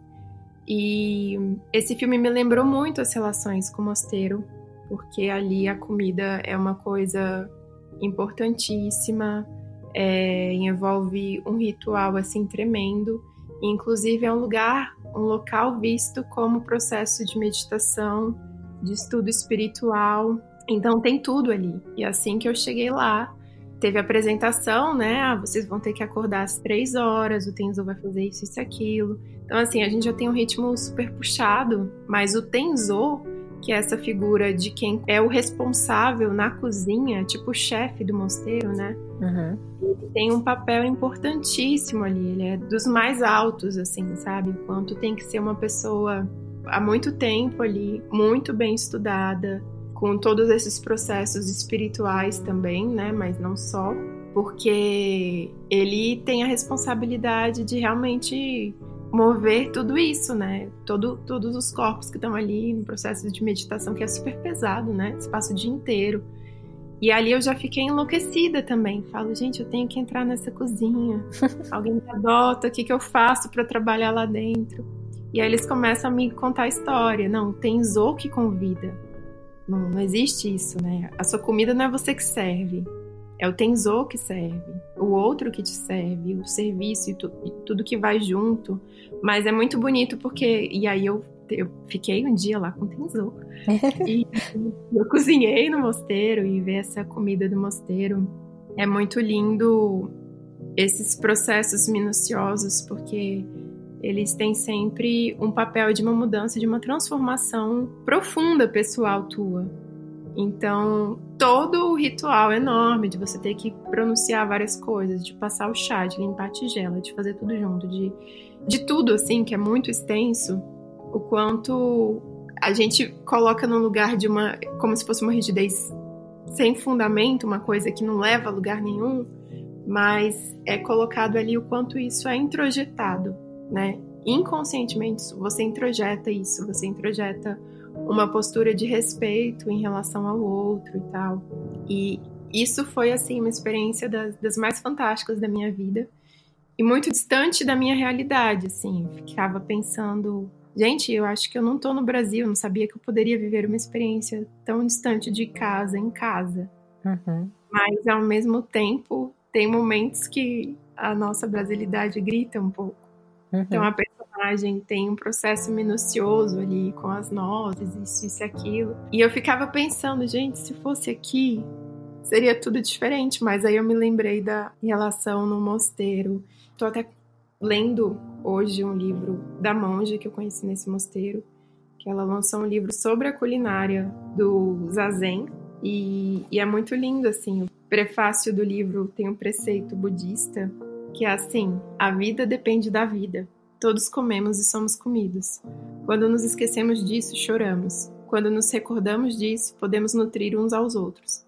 E esse filme me lembrou muito as relações com o mosteiro, porque ali a comida é uma coisa importantíssima, é, envolve um ritual assim tremendo. Inclusive é um lugar um local visto como processo de meditação, de estudo espiritual. Então tem tudo ali. E assim que eu cheguei lá, teve a apresentação, né? Ah, vocês vão ter que acordar às três horas, o Tenzo vai fazer isso, isso aquilo. Então, assim, a gente já tem um ritmo super puxado, mas o Tenzo, que é essa figura de quem é o responsável na cozinha, tipo o chefe do mosteiro, né? Uhum. Ele tem um papel importantíssimo ali, ele é dos mais altos, assim, sabe? Quanto tem que ser uma pessoa há muito tempo ali, muito bem estudada, com todos esses processos espirituais também, né? Mas não só, porque ele tem a responsabilidade de realmente mover tudo isso, né? Todo, todos os corpos que estão ali no processo de meditação, que é super pesado, né? Você passa o dia inteiro. E ali eu já fiquei enlouquecida também. Falo, gente, eu tenho que entrar nessa cozinha. Alguém me adota, o que, que eu faço para trabalhar lá dentro? E aí eles começam a me contar a história. Não, tem Zo que convida. Não, não existe isso, né? A sua comida não é você que serve. É o Tenzo que serve, o outro que te serve, o serviço e, tu, e tudo que vai junto. Mas é muito bonito porque. E aí eu, eu fiquei um dia lá com o Tenzo. e eu cozinhei no mosteiro e ver essa comida do mosteiro. É muito lindo esses processos minuciosos, porque eles têm sempre um papel de uma mudança, de uma transformação profunda pessoal tua. Então, todo o ritual enorme de você ter que pronunciar várias coisas, de passar o chá, de limpar a tigela, de fazer tudo junto, de, de tudo assim, que é muito extenso, o quanto a gente coloca no lugar de uma. como se fosse uma rigidez sem fundamento, uma coisa que não leva a lugar nenhum, mas é colocado ali o quanto isso é introjetado, né? Inconscientemente você introjeta isso, você introjeta uma postura de respeito em relação ao outro e tal. E isso foi, assim, uma experiência das, das mais fantásticas da minha vida e muito distante da minha realidade, assim. Ficava pensando, gente, eu acho que eu não tô no Brasil, não sabia que eu poderia viver uma experiência tão distante de casa, em casa. Uhum. Mas, ao mesmo tempo, tem momentos que a nossa brasilidade grita um pouco. Uhum. Então, a tem um processo minucioso ali com as nozes, isso, isso e aquilo. E eu ficava pensando, gente, se fosse aqui, seria tudo diferente. Mas aí eu me lembrei da relação no mosteiro. Tô até lendo hoje um livro da monja que eu conheci nesse mosteiro, que ela lançou um livro sobre a culinária do Zazen. E, e é muito lindo, assim. O prefácio do livro tem um preceito budista que é assim: a vida depende da vida. Todos comemos e somos comidos. Quando nos esquecemos disso, choramos. Quando nos recordamos disso, podemos nutrir uns aos outros.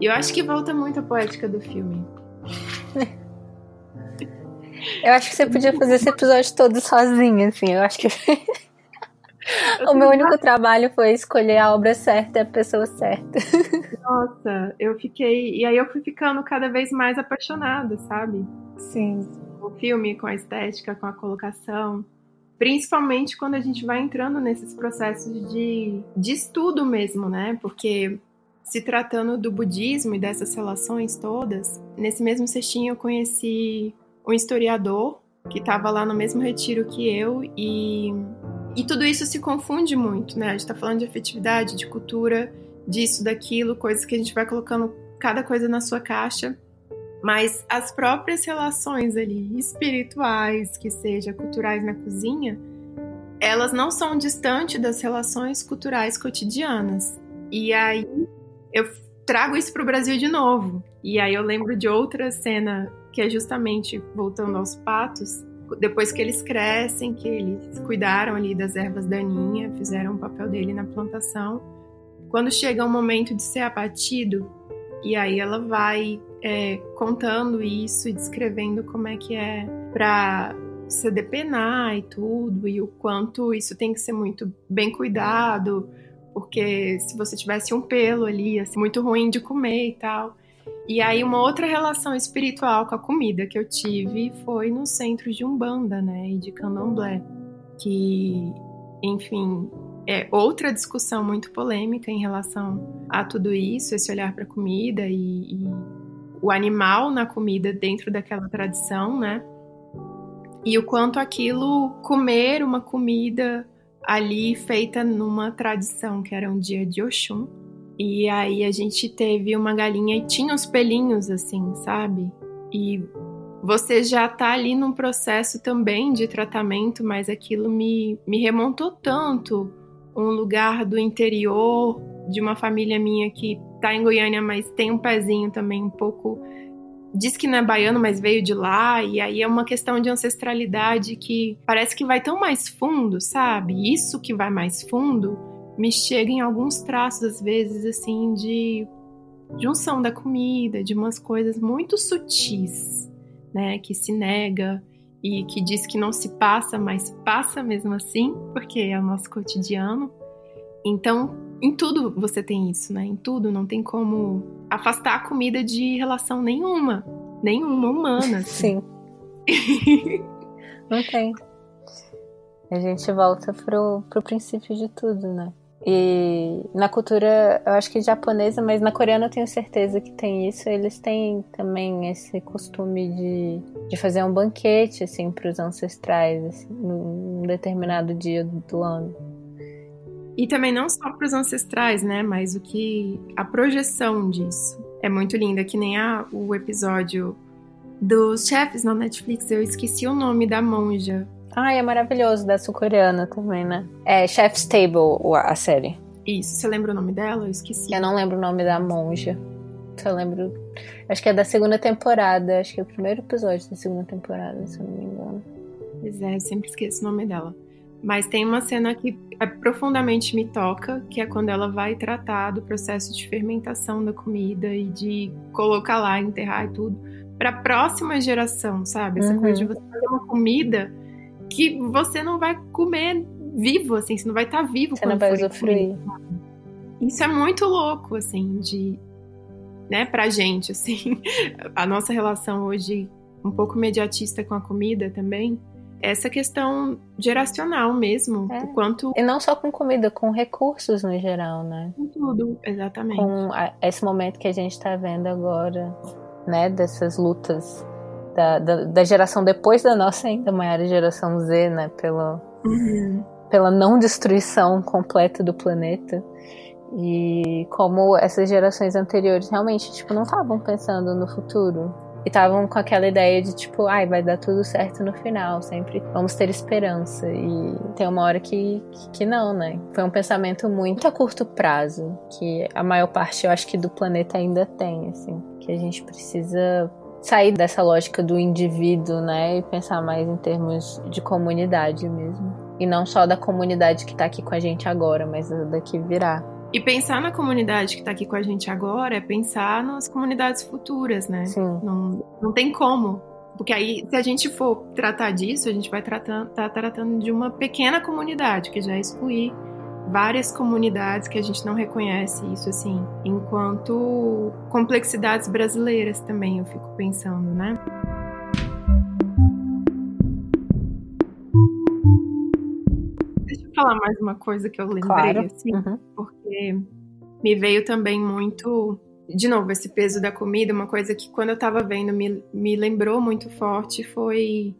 E eu acho que volta muito a poética do filme. Eu acho que você podia fazer esse episódio todo sozinha, assim. Eu acho que. o meu único trabalho foi escolher a obra certa e a pessoa certa. Nossa, eu fiquei. E aí eu fui ficando cada vez mais apaixonada, sabe? Sim o filme, com a estética, com a colocação. Principalmente quando a gente vai entrando nesses processos de, de estudo mesmo, né? Porque se tratando do budismo e dessas relações todas, nesse mesmo cestinho eu conheci um historiador que estava lá no mesmo retiro que eu e, e tudo isso se confunde muito, né? A gente está falando de afetividade, de cultura, disso, daquilo, coisas que a gente vai colocando cada coisa na sua caixa mas as próprias relações ali espirituais, que seja culturais na cozinha, elas não são distantes das relações culturais cotidianas. E aí eu trago isso para o Brasil de novo. E aí eu lembro de outra cena que é justamente voltando aos patos, depois que eles crescem, que eles cuidaram ali das ervas daninhas, fizeram o papel dele na plantação. Quando chega o momento de ser abatido, e aí ela vai é, contando isso e descrevendo como é que é para se depenar e tudo, e o quanto isso tem que ser muito bem cuidado, porque se você tivesse um pelo ali, ia ser muito ruim de comer e tal. E aí uma outra relação espiritual com a comida que eu tive foi no centro de Umbanda, né, e de Candomblé, que, enfim, é outra discussão muito polêmica em relação a tudo isso, esse olhar para a comida e, e o animal na comida dentro daquela tradição, né? E o quanto aquilo comer uma comida ali feita numa tradição que era um dia de Oxum. E aí a gente teve uma galinha e tinha os pelinhos assim, sabe? E você já tá ali num processo também de tratamento, mas aquilo me, me remontou tanto um lugar do interior de uma família minha que tá em Goiânia, mas tem um pezinho também um pouco. Diz que não é baiano, mas veio de lá, e aí é uma questão de ancestralidade que parece que vai tão mais fundo, sabe? Isso que vai mais fundo me chega em alguns traços, às vezes, assim, de junção da comida, de umas coisas muito sutis, né? Que se nega e que diz que não se passa, mas passa mesmo assim, porque é o nosso cotidiano. Então, em tudo você tem isso, né? Em tudo não tem como afastar a comida de relação nenhuma, nenhuma humana. Assim. Sim. não tem. A gente volta pro, pro princípio de tudo, né? E na cultura, eu acho que japonesa, mas na coreana eu tenho certeza que tem isso. Eles têm também esse costume de, de fazer um banquete, assim, para os ancestrais, assim, num determinado dia do ano. E também não só para os ancestrais, né? Mas o que. a projeção disso é muito linda, que nem a, o episódio dos chefes na Netflix, eu esqueci o nome da monja. Ai, é maravilhoso, da sul-coreana também, né? É Chef's Table, a série. Isso, você lembra o nome dela? Eu esqueci. Eu não lembro o nome da monja. Só lembro. Acho que é da segunda temporada. Acho que é o primeiro episódio da segunda temporada, se eu não me engano. Pois é, eu sempre esqueço o nome dela. Mas tem uma cena que é, profundamente me toca, que é quando ela vai tratar do processo de fermentação da comida e de colocar lá, enterrar e tudo, para a próxima geração, sabe? Essa uhum. coisa de você fazer uma comida que você não vai comer vivo, assim, você não vai estar tá vivo. Você não vai usufruir. Isso é muito louco, assim, de, né, pra gente, assim, a nossa relação hoje um pouco mediatista com a comida também, essa questão geracional mesmo, é. o quanto... E não só com comida, com recursos no geral, né? Com tudo, exatamente. Com esse momento que a gente tá vendo agora, né, dessas lutas da, da, da geração depois da nossa ainda maior geração Z, né, pelo... Uhum. pela não destruição completa do planeta. E como essas gerações anteriores realmente, tipo, não estavam pensando no futuro. E estavam com aquela ideia de, tipo, ai, vai dar tudo certo no final, sempre vamos ter esperança. E tem uma hora que, que, não, né? Foi um pensamento muito a curto prazo, que a maior parte, eu acho que do planeta ainda tem, assim. Que a gente precisa sair dessa lógica do indivíduo, né? E pensar mais em termos de comunidade mesmo. E não só da comunidade que tá aqui com a gente agora, mas da que virá. E pensar na comunidade que está aqui com a gente agora é pensar nas comunidades futuras, né? Sim. Não, não tem como. Porque aí, se a gente for tratar disso, a gente vai estar tá tratando de uma pequena comunidade, que já é excluir várias comunidades que a gente não reconhece isso, assim, enquanto complexidades brasileiras também, eu fico pensando, né? Falar mais uma coisa que eu lembrei, claro. assim, uhum. porque me veio também muito. De novo, esse peso da comida, uma coisa que quando eu tava vendo me, me lembrou muito forte foi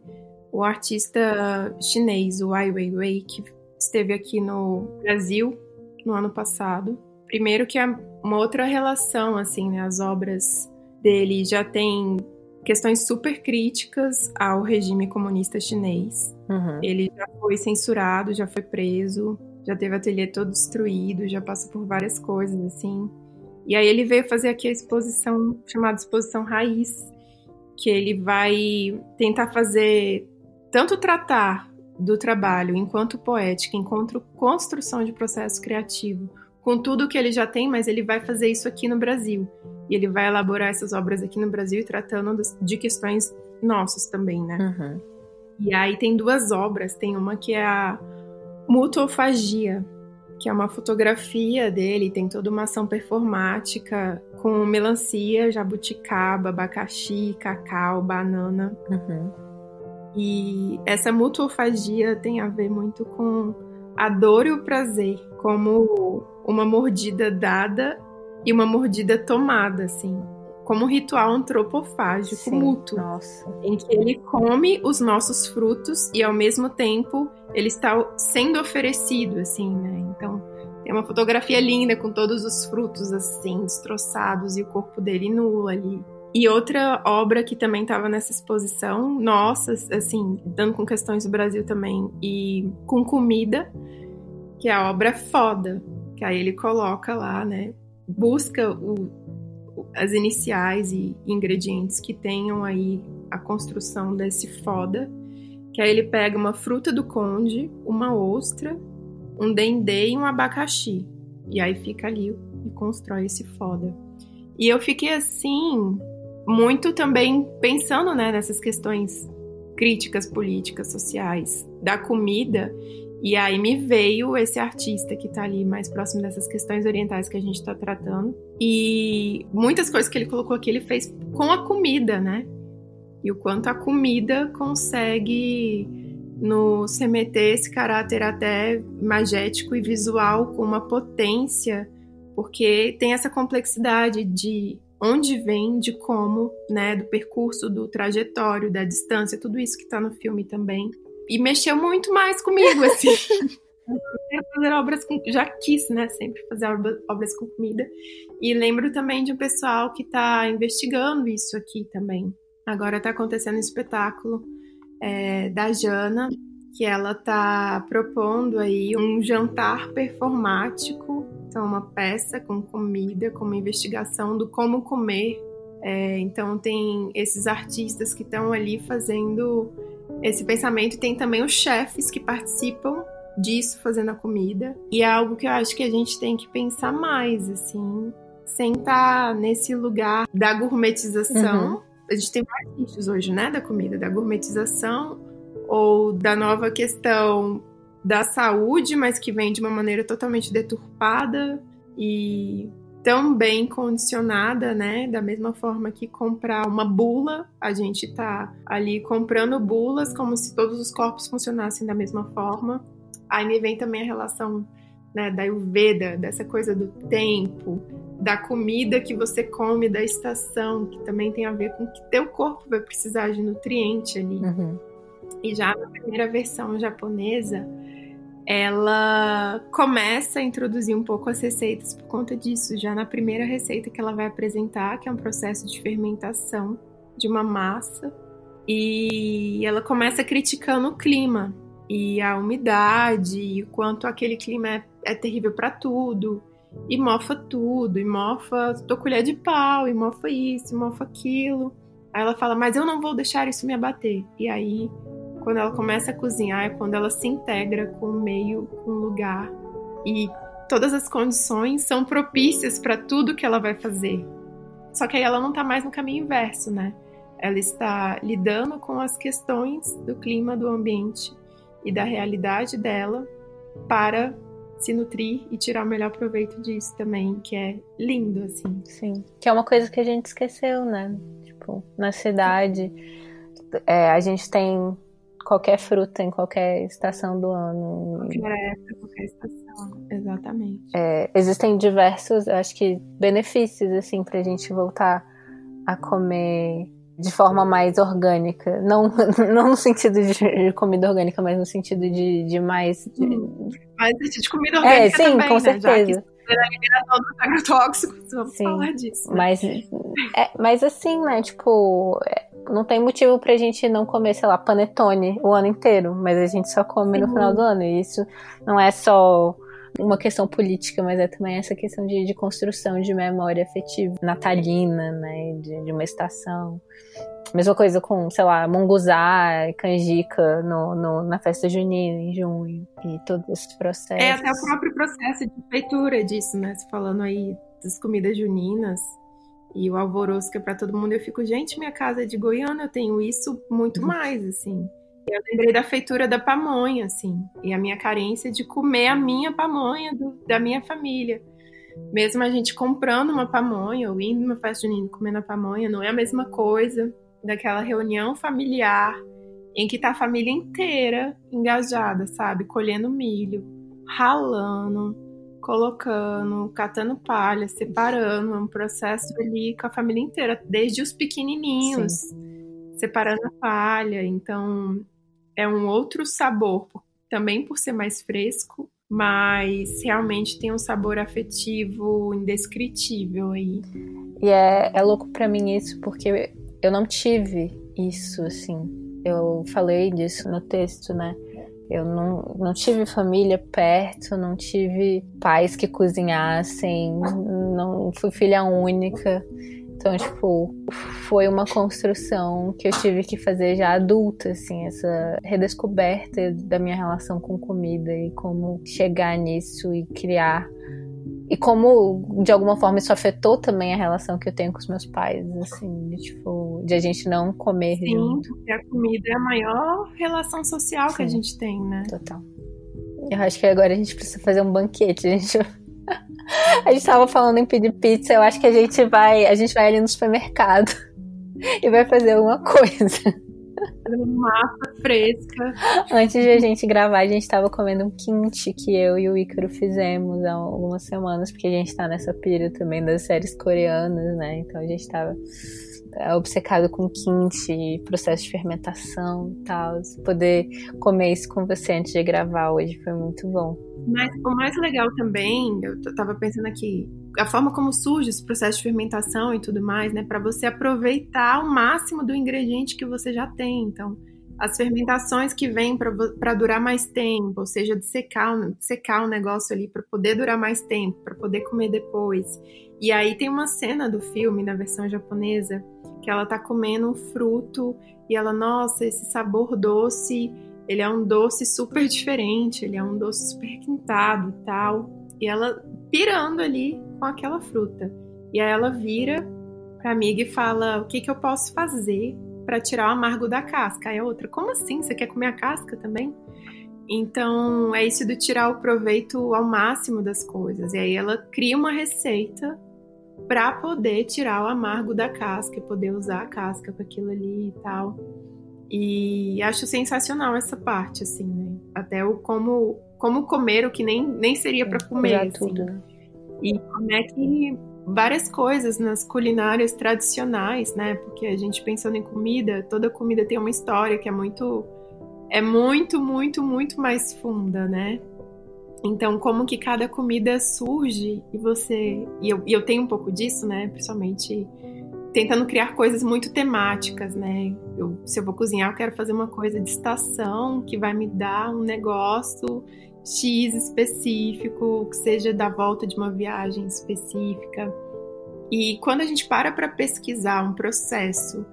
o artista chinês, o Ai Weiwei, que esteve aqui no Brasil no ano passado. Primeiro que é uma outra relação, assim, né? As obras dele já tem questões super críticas ao regime comunista chinês. Uhum. Ele já foi censurado, já foi preso, já teve o ateliê todo destruído, já passou por várias coisas assim. E aí ele veio fazer aqui a exposição chamada Exposição Raiz, que ele vai tentar fazer tanto tratar do trabalho enquanto poética, enquanto construção de processo criativo, com tudo que ele já tem, mas ele vai fazer isso aqui no Brasil. E ele vai elaborar essas obras aqui no Brasil, tratando de questões nossas também, né? Uhum. E aí tem duas obras. Tem uma que é a Mutofagia, que é uma fotografia dele, tem toda uma ação performática com melancia, jabuticaba, abacaxi, cacau, banana. Uhum. E essa mutuofagia tem a ver muito com a dor e o prazer, como uma mordida dada e uma mordida tomada, assim. Como um ritual antropofágico Sim, mútuo. Nossa. Em que ele come os nossos frutos e ao mesmo tempo ele está sendo oferecido, assim, né? Então, tem uma fotografia linda com todos os frutos, assim, destroçados e o corpo dele nu ali. E outra obra que também estava nessa exposição, nossa, assim, dando com questões do Brasil também, e com comida, que é a obra Foda, que aí ele coloca lá, né? Busca o, as iniciais e ingredientes que tenham aí a construção desse foda. Que aí ele pega uma fruta do conde, uma ostra, um dendê e um abacaxi. E aí fica ali e constrói esse foda. E eu fiquei assim, muito também pensando né, nessas questões críticas políticas, sociais da comida e aí me veio esse artista que tá ali mais próximo dessas questões orientais que a gente tá tratando. E muitas coisas que ele colocou aqui ele fez com a comida, né? E o quanto a comida consegue nos remeter esse caráter até magético e visual com uma potência, porque tem essa complexidade de onde vem, de como, né, do percurso, do trajetório, da distância, tudo isso que tá no filme também e mexeu muito mais comigo, assim. fazer obras com. Já quis, né? Sempre fazer obras com comida. E lembro também de um pessoal que está investigando isso aqui também. Agora está acontecendo um espetáculo é, da Jana, que ela tá propondo aí um jantar performático, então uma peça com comida, com uma investigação do como comer. É, então tem esses artistas que estão ali fazendo esse pensamento. Tem também os chefes que participam disso, fazendo a comida. E é algo que eu acho que a gente tem que pensar mais, assim, sem estar nesse lugar da gourmetização. Uhum. A gente tem vários nichos hoje, né, da comida, da gourmetização ou da nova questão da saúde, mas que vem de uma maneira totalmente deturpada e tão bem condicionada, né? Da mesma forma que comprar uma bula, a gente tá ali comprando bulas como se todos os corpos funcionassem da mesma forma. Aí me vem também a relação né, da Ayurveda, dessa coisa do tempo, da comida que você come, da estação, que também tem a ver com que teu corpo vai precisar de nutriente ali. Uhum. E já na primeira versão japonesa, ela começa a introduzir um pouco as receitas por conta disso. Já na primeira receita que ela vai apresentar, que é um processo de fermentação de uma massa, e ela começa criticando o clima e a umidade, e o quanto aquele clima é, é terrível para tudo, e mofa tudo, e mofa tua colher de pau, e mofa isso, e mofa aquilo. Aí ela fala, mas eu não vou deixar isso me abater. E aí quando ela começa a cozinhar, é quando ela se integra com o meio, com o lugar. E todas as condições são propícias para tudo que ela vai fazer. Só que aí ela não está mais no caminho inverso, né? Ela está lidando com as questões do clima, do ambiente e da realidade dela para se nutrir e tirar o melhor proveito disso também, que é lindo, assim. Sim. Que é uma coisa que a gente esqueceu, né? Tipo, na cidade, é, a gente tem qualquer fruta em qualquer estação do ano. Qualquer época, qualquer estação, exatamente. É, existem diversos, acho que, benefícios, assim, pra gente voltar a comer de forma mais orgânica. Não, não no sentido de comida orgânica, mas no sentido de, de mais. De... Hum, mais de comida orgânica. É, sim, também, com né? certeza. a liberação dos agrotóxicos, vamos sim, falar disso. Né? Mas, é, mas assim, né, tipo, não tem motivo pra gente não comer, sei lá, panetone o ano inteiro, mas a gente só come no final do ano. E isso não é só uma questão política, mas é também essa questão de, de construção de memória afetiva natalina, né, de, de, uma estação. Mesma coisa com, sei lá, munguzá, canjica no, no, na festa junina, em junho, e todos esses processos. É, até o próprio processo de feitura disso, né, Você falando aí das comidas juninas, e o alvoroço que é para todo mundo. Eu fico, gente, minha casa é de Goiânia, eu tenho isso muito uhum. mais, assim. Eu lembrei da feitura da pamonha, assim, e a minha carência de comer a minha pamonha do, da minha família. Mesmo a gente comprando uma pamonha ou indo numa festa junina comendo a pamonha, não é a mesma coisa daquela reunião familiar em que tá a família inteira engajada, sabe? Colhendo milho, ralando, colocando, catando palha, separando, é um processo ali com a família inteira, desde os pequenininhos, Sim. separando a palha. Então, é um outro sabor, também por ser mais fresco, mas realmente tem um sabor afetivo indescritível aí. E é, é louco para mim isso, porque eu não tive isso, assim. Eu falei disso no texto, né? Eu não, não tive família perto, não tive pais que cozinhassem, não fui filha única. Então, tipo, foi uma construção que eu tive que fazer já adulta, assim, essa redescoberta da minha relação com comida e como chegar nisso e criar e como, de alguma forma, isso afetou também a relação que eu tenho com os meus pais, assim, de, tipo, de a gente não comer Sim, junto. porque a comida é a maior relação social Sim, que a gente tem, né? Total. Eu acho que agora a gente precisa fazer um banquete. A gente, a gente tava falando em pedir pizza, eu acho que a gente vai, a gente vai ali no supermercado e vai fazer alguma coisa massa fresca. Antes de a gente gravar, a gente tava comendo um kimchi que eu e o Ícaro fizemos há algumas semanas, porque a gente tá nessa pira também das séries coreanas, né? Então a gente tava é, obcecado com kimchi, processo de fermentação e tal. Poder comer isso com você antes de gravar hoje foi muito bom. Mas o mais legal também, eu tava pensando aqui, a forma como surge esse processo de fermentação e tudo mais, né, para você aproveitar o máximo do ingrediente que você já tem. Então, as fermentações que vêm para durar mais tempo, ou seja, de secar, secar o negócio ali para poder durar mais tempo, para poder comer depois. E aí tem uma cena do filme, na versão japonesa, que ela tá comendo um fruto e ela, nossa, esse sabor doce, ele é um doce super diferente, ele é um doce super quintado e tal. E ela pirando ali com aquela fruta. E aí ela vira pra amiga e fala: O que, que eu posso fazer para tirar o amargo da casca? Aí a outra: Como assim? Você quer comer a casca também? Então é isso de tirar o proveito ao máximo das coisas. E aí ela cria uma receita para poder tirar o amargo da casca e poder usar a casca com aquilo ali e tal. E acho sensacional essa parte, assim, né? Até o como, como comer o que nem, nem seria para comer. Assim. Tudo. E como é que várias coisas nas culinárias tradicionais, né? Porque a gente pensando em comida, toda comida tem uma história que é muito é muito, muito, muito mais funda, né? Então, como que cada comida surge e você. E eu, e eu tenho um pouco disso, né? Principalmente tentando criar coisas muito temáticas, né? Eu, se eu vou cozinhar, eu quero fazer uma coisa de estação que vai me dar um negócio X específico, que seja da volta de uma viagem específica. E quando a gente para para pesquisar um processo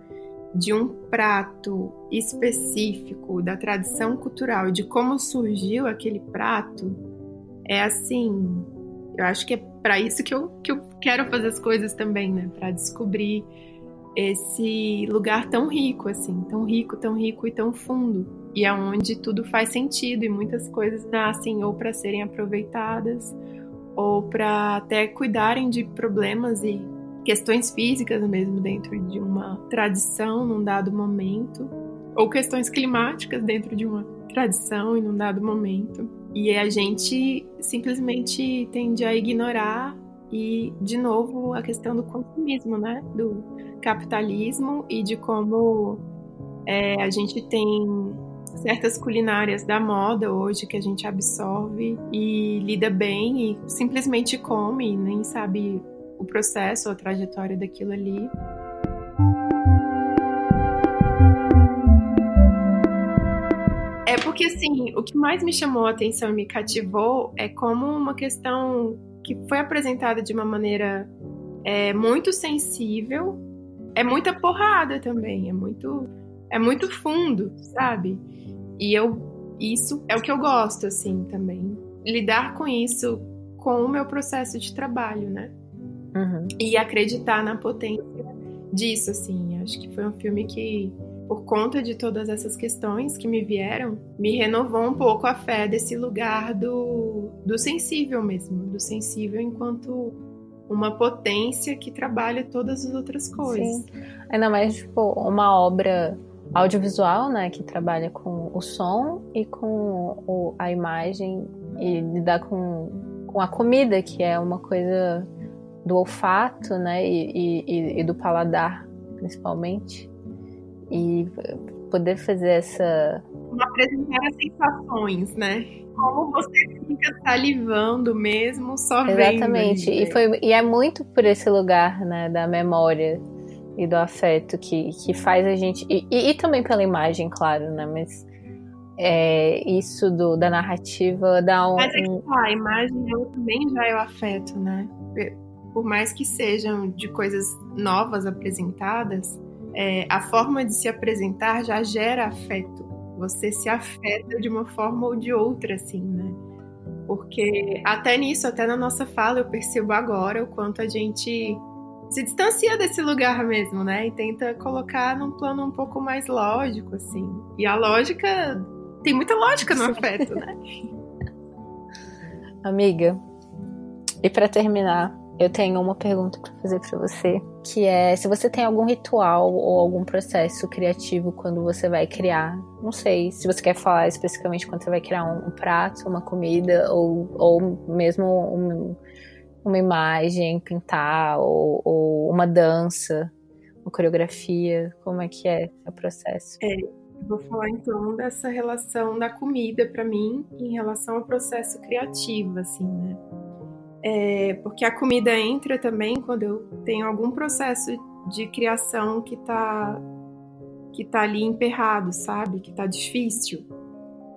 de um prato específico da tradição cultural, de como surgiu aquele prato, é assim. Eu acho que é para isso que eu, que eu quero fazer as coisas também, né? Para descobrir esse lugar tão rico, assim, tão rico, tão rico e tão fundo. E aonde é tudo faz sentido e muitas coisas nascem ou para serem aproveitadas ou para até cuidarem de problemas e questões físicas mesmo dentro de uma tradição num dado momento ou questões climáticas dentro de uma tradição em um dado momento. E a gente simplesmente tende a ignorar e de novo a questão do consumismo, né, do capitalismo e de como é, a gente tem certas culinárias da moda hoje que a gente absorve e lida bem e simplesmente come e nem sabe o processo ou a trajetória daquilo ali. É porque, assim, o que mais me chamou a atenção e me cativou é como uma questão que foi apresentada de uma maneira é, muito sensível, é muita porrada também, é muito, é muito fundo, sabe? E eu isso é o que eu gosto assim também, lidar com isso com o meu processo de trabalho, né? Uhum. E acreditar na potência disso, assim. Acho que foi um filme que, por conta de todas essas questões que me vieram, me renovou um pouco a fé desse lugar do, do sensível mesmo, do sensível enquanto uma potência que trabalha todas as outras coisas. Sim. Ainda mais, tipo, uma obra audiovisual, né, que trabalha com o som e com o, a imagem e lidar com, com a comida, que é uma coisa do olfato, né, e, e, e do paladar, principalmente. E poder fazer essa... Apresentar as sensações, né? Como você fica salivando mesmo, só vendo. Exatamente. E, foi, e é muito por esse lugar, né, da memória e do afeto que, que faz a gente. E, e, e também pela imagem, claro, né? Mas é, isso do, da narrativa dá um. Mas é que tá, a imagem também já é o afeto, né? Por mais que sejam de coisas novas apresentadas, é, a forma de se apresentar já gera afeto. Você se afeta de uma forma ou de outra, assim, né? Porque até nisso, até na nossa fala, eu percebo agora o quanto a gente se distancia desse lugar mesmo, né? E tenta colocar num plano um pouco mais lógico, assim. E a lógica. Tem muita lógica no afeto, né? Amiga, e para terminar, eu tenho uma pergunta para fazer para você, que é se você tem algum ritual ou algum processo criativo quando você vai criar, não sei, se você quer falar especificamente quando você vai criar um, um prato, uma comida ou, ou mesmo um, uma imagem, pintar, ou, ou uma dança, uma coreografia? Como é que é o processo? É, vou falar então dessa relação da comida para mim em relação ao processo criativo, assim, né? É, porque a comida entra também quando eu tenho algum processo de criação que está que tá ali emperrado, sabe? Que tá difícil.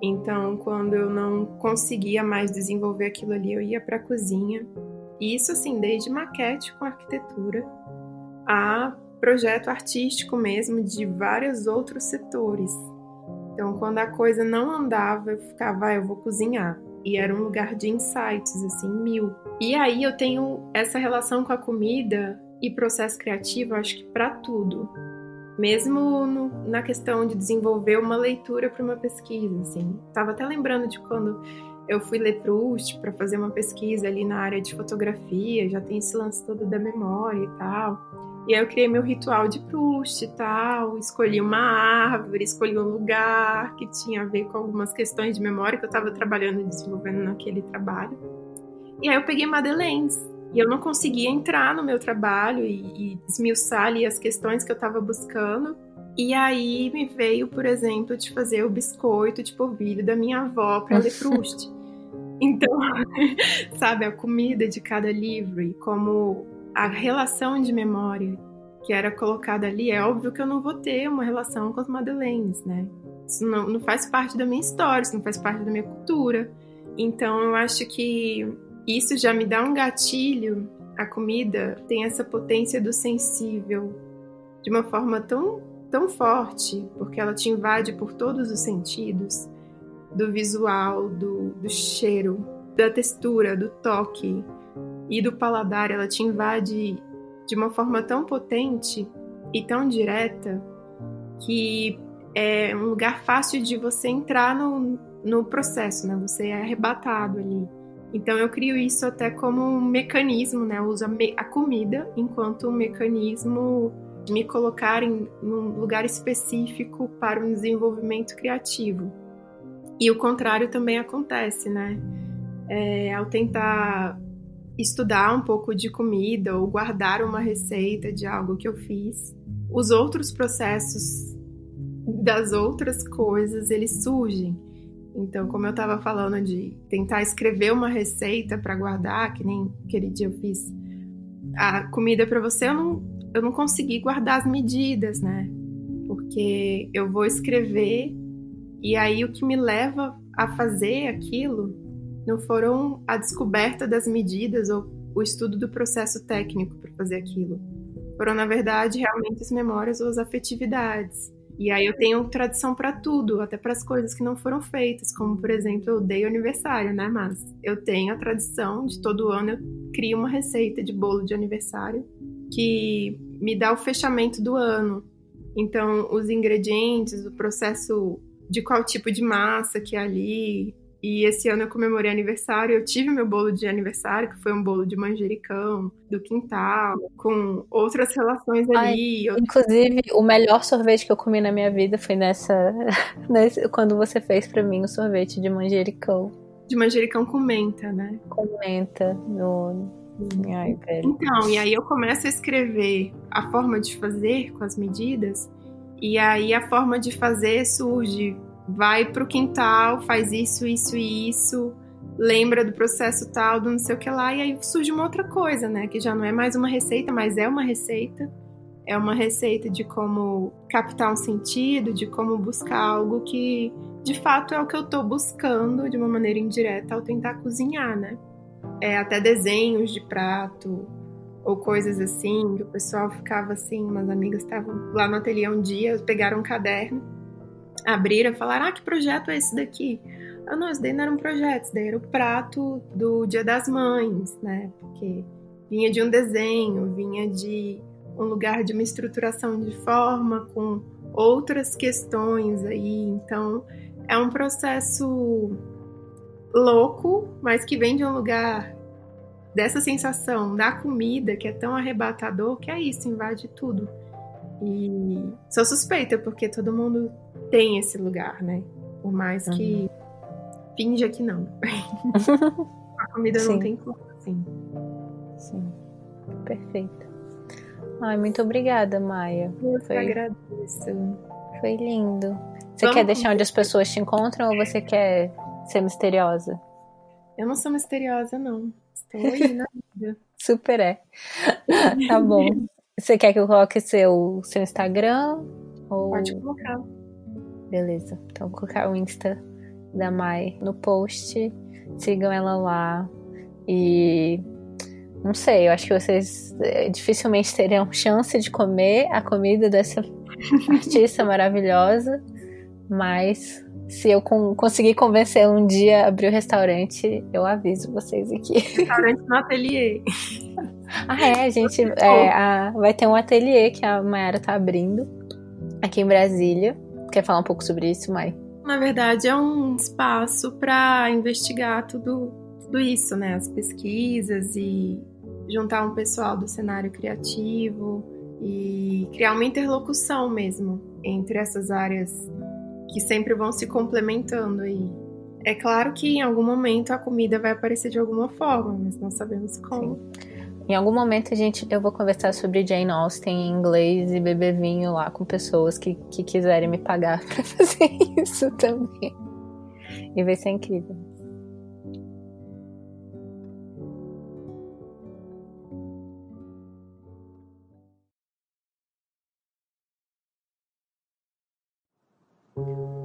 Então, quando eu não conseguia mais desenvolver aquilo ali, eu ia para a cozinha. E isso assim, desde maquete com arquitetura a projeto artístico mesmo de vários outros setores. Então, quando a coisa não andava, eu ficava, ah, eu vou cozinhar. E era um lugar de insights, assim, mil. E aí eu tenho essa relação com a comida e processo criativo, acho que para tudo mesmo no, na questão de desenvolver uma leitura para uma pesquisa, assim. Tava até lembrando de quando eu fui ler Proust para fazer uma pesquisa ali na área de fotografia, já tem esse lance todo da memória e tal. E aí eu criei meu ritual de Proust e tal, escolhi uma árvore, escolhi um lugar que tinha a ver com algumas questões de memória que eu estava trabalhando e desenvolvendo naquele trabalho. E aí eu peguei Madeleines, e eu não conseguia entrar no meu trabalho e, e esmiuçar ali as questões que eu estava buscando. E aí me veio, por exemplo, de fazer o biscoito de polvilho da minha avó para ler Proust. Então, sabe, a comida de cada livro e como a relação de memória que era colocada ali, é óbvio que eu não vou ter uma relação com as Madeleines, né? Isso não, não faz parte da minha história, isso não faz parte da minha cultura. Então, eu acho que isso já me dá um gatilho. A comida tem essa potência do sensível de uma forma tão, tão forte, porque ela te invade por todos os sentidos do visual, do, do cheiro, da textura, do toque e do paladar. Ela te invade de uma forma tão potente e tão direta que é um lugar fácil de você entrar no, no processo, né? Você é arrebatado ali. Então eu crio isso até como um mecanismo, né? Eu uso a, a comida enquanto um mecanismo de me colocar em um lugar específico para um desenvolvimento criativo. E o contrário também acontece, né? É, ao tentar estudar um pouco de comida ou guardar uma receita de algo que eu fiz, os outros processos das outras coisas eles surgem. Então, como eu estava falando de tentar escrever uma receita para guardar, que nem aquele dia eu fiz a comida para você, eu não, eu não consegui guardar as medidas, né? Porque eu vou escrever e aí o que me leva a fazer aquilo não foram a descoberta das medidas ou o estudo do processo técnico para fazer aquilo. Foram, na verdade, realmente as memórias ou as afetividades. E aí eu tenho tradição para tudo, até para as coisas que não foram feitas, como por exemplo, eu dei aniversário, né, mas eu tenho a tradição de todo ano eu crio uma receita de bolo de aniversário que me dá o fechamento do ano. Então, os ingredientes, o processo de qual tipo de massa que é ali, e esse ano eu comemorei aniversário, eu tive meu bolo de aniversário, que foi um bolo de manjericão, do quintal, com outras relações ali. Ai, inclusive, o melhor sorvete que eu comi na minha vida foi nessa. quando você fez para mim o sorvete de manjericão. De manjericão com menta, né? Com menta no. Ai, velho. Então, e aí eu começo a escrever a forma de fazer com as medidas, e aí a forma de fazer surge vai pro quintal, faz isso, isso e isso, lembra do processo tal, do não sei o que lá, e aí surge uma outra coisa, né? Que já não é mais uma receita, mas é uma receita. É uma receita de como captar um sentido, de como buscar algo que de fato é o que eu tô buscando de uma maneira indireta ao tentar cozinhar, né? É, até desenhos de prato ou coisas assim, que o pessoal ficava assim, umas amigas estavam lá no ateliê um dia, pegaram um caderno abriram e falaram: Ah, que projeto é esse daqui? Ah, não, esse daí não era um projeto, esse daí era o prato do Dia das Mães, né? Porque vinha de um desenho, vinha de um lugar de uma estruturação de forma com outras questões aí. Então, é um processo louco, mas que vem de um lugar dessa sensação da comida que é tão arrebatador que é isso, invade tudo. E sou suspeita, porque todo mundo tem esse lugar, né? Por mais que uhum. finja que não. a comida Sim. não tem como, assim. Sim. Perfeito. Ai, muito obrigada, Maia. Eu Foi... agradeço. Foi lindo. Você Vamos quer deixar onde as pessoas te encontram ou você quer ser misteriosa? Eu não sou misteriosa, não. Estou aí na vida. Super é. tá bom. Você quer que eu coloque seu, seu Instagram? Ou... Pode colocar. Beleza. Então, vou colocar o Insta da Mai no post. Sigam ela lá. E não sei, eu acho que vocês eh, dificilmente teriam chance de comer a comida dessa artista maravilhosa, mas se eu conseguir convencer um dia a abrir o restaurante, eu aviso vocês aqui. Restaurante no ateliê. ah, é, a gente é, a, vai ter um ateliê que a Mayara tá abrindo aqui em Brasília. Quer falar um pouco sobre isso, Mai? Na verdade, é um espaço para investigar tudo, tudo isso, né? As pesquisas e juntar um pessoal do cenário criativo e criar uma interlocução mesmo entre essas áreas que sempre vão se complementando aí. É claro que em algum momento a comida vai aparecer de alguma forma, mas não sabemos como. Sim. Em algum momento a gente, eu vou conversar sobre Jane Austen em inglês e beber vinho lá com pessoas que, que quiserem me pagar para fazer isso também. E vai ser incrível.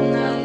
on the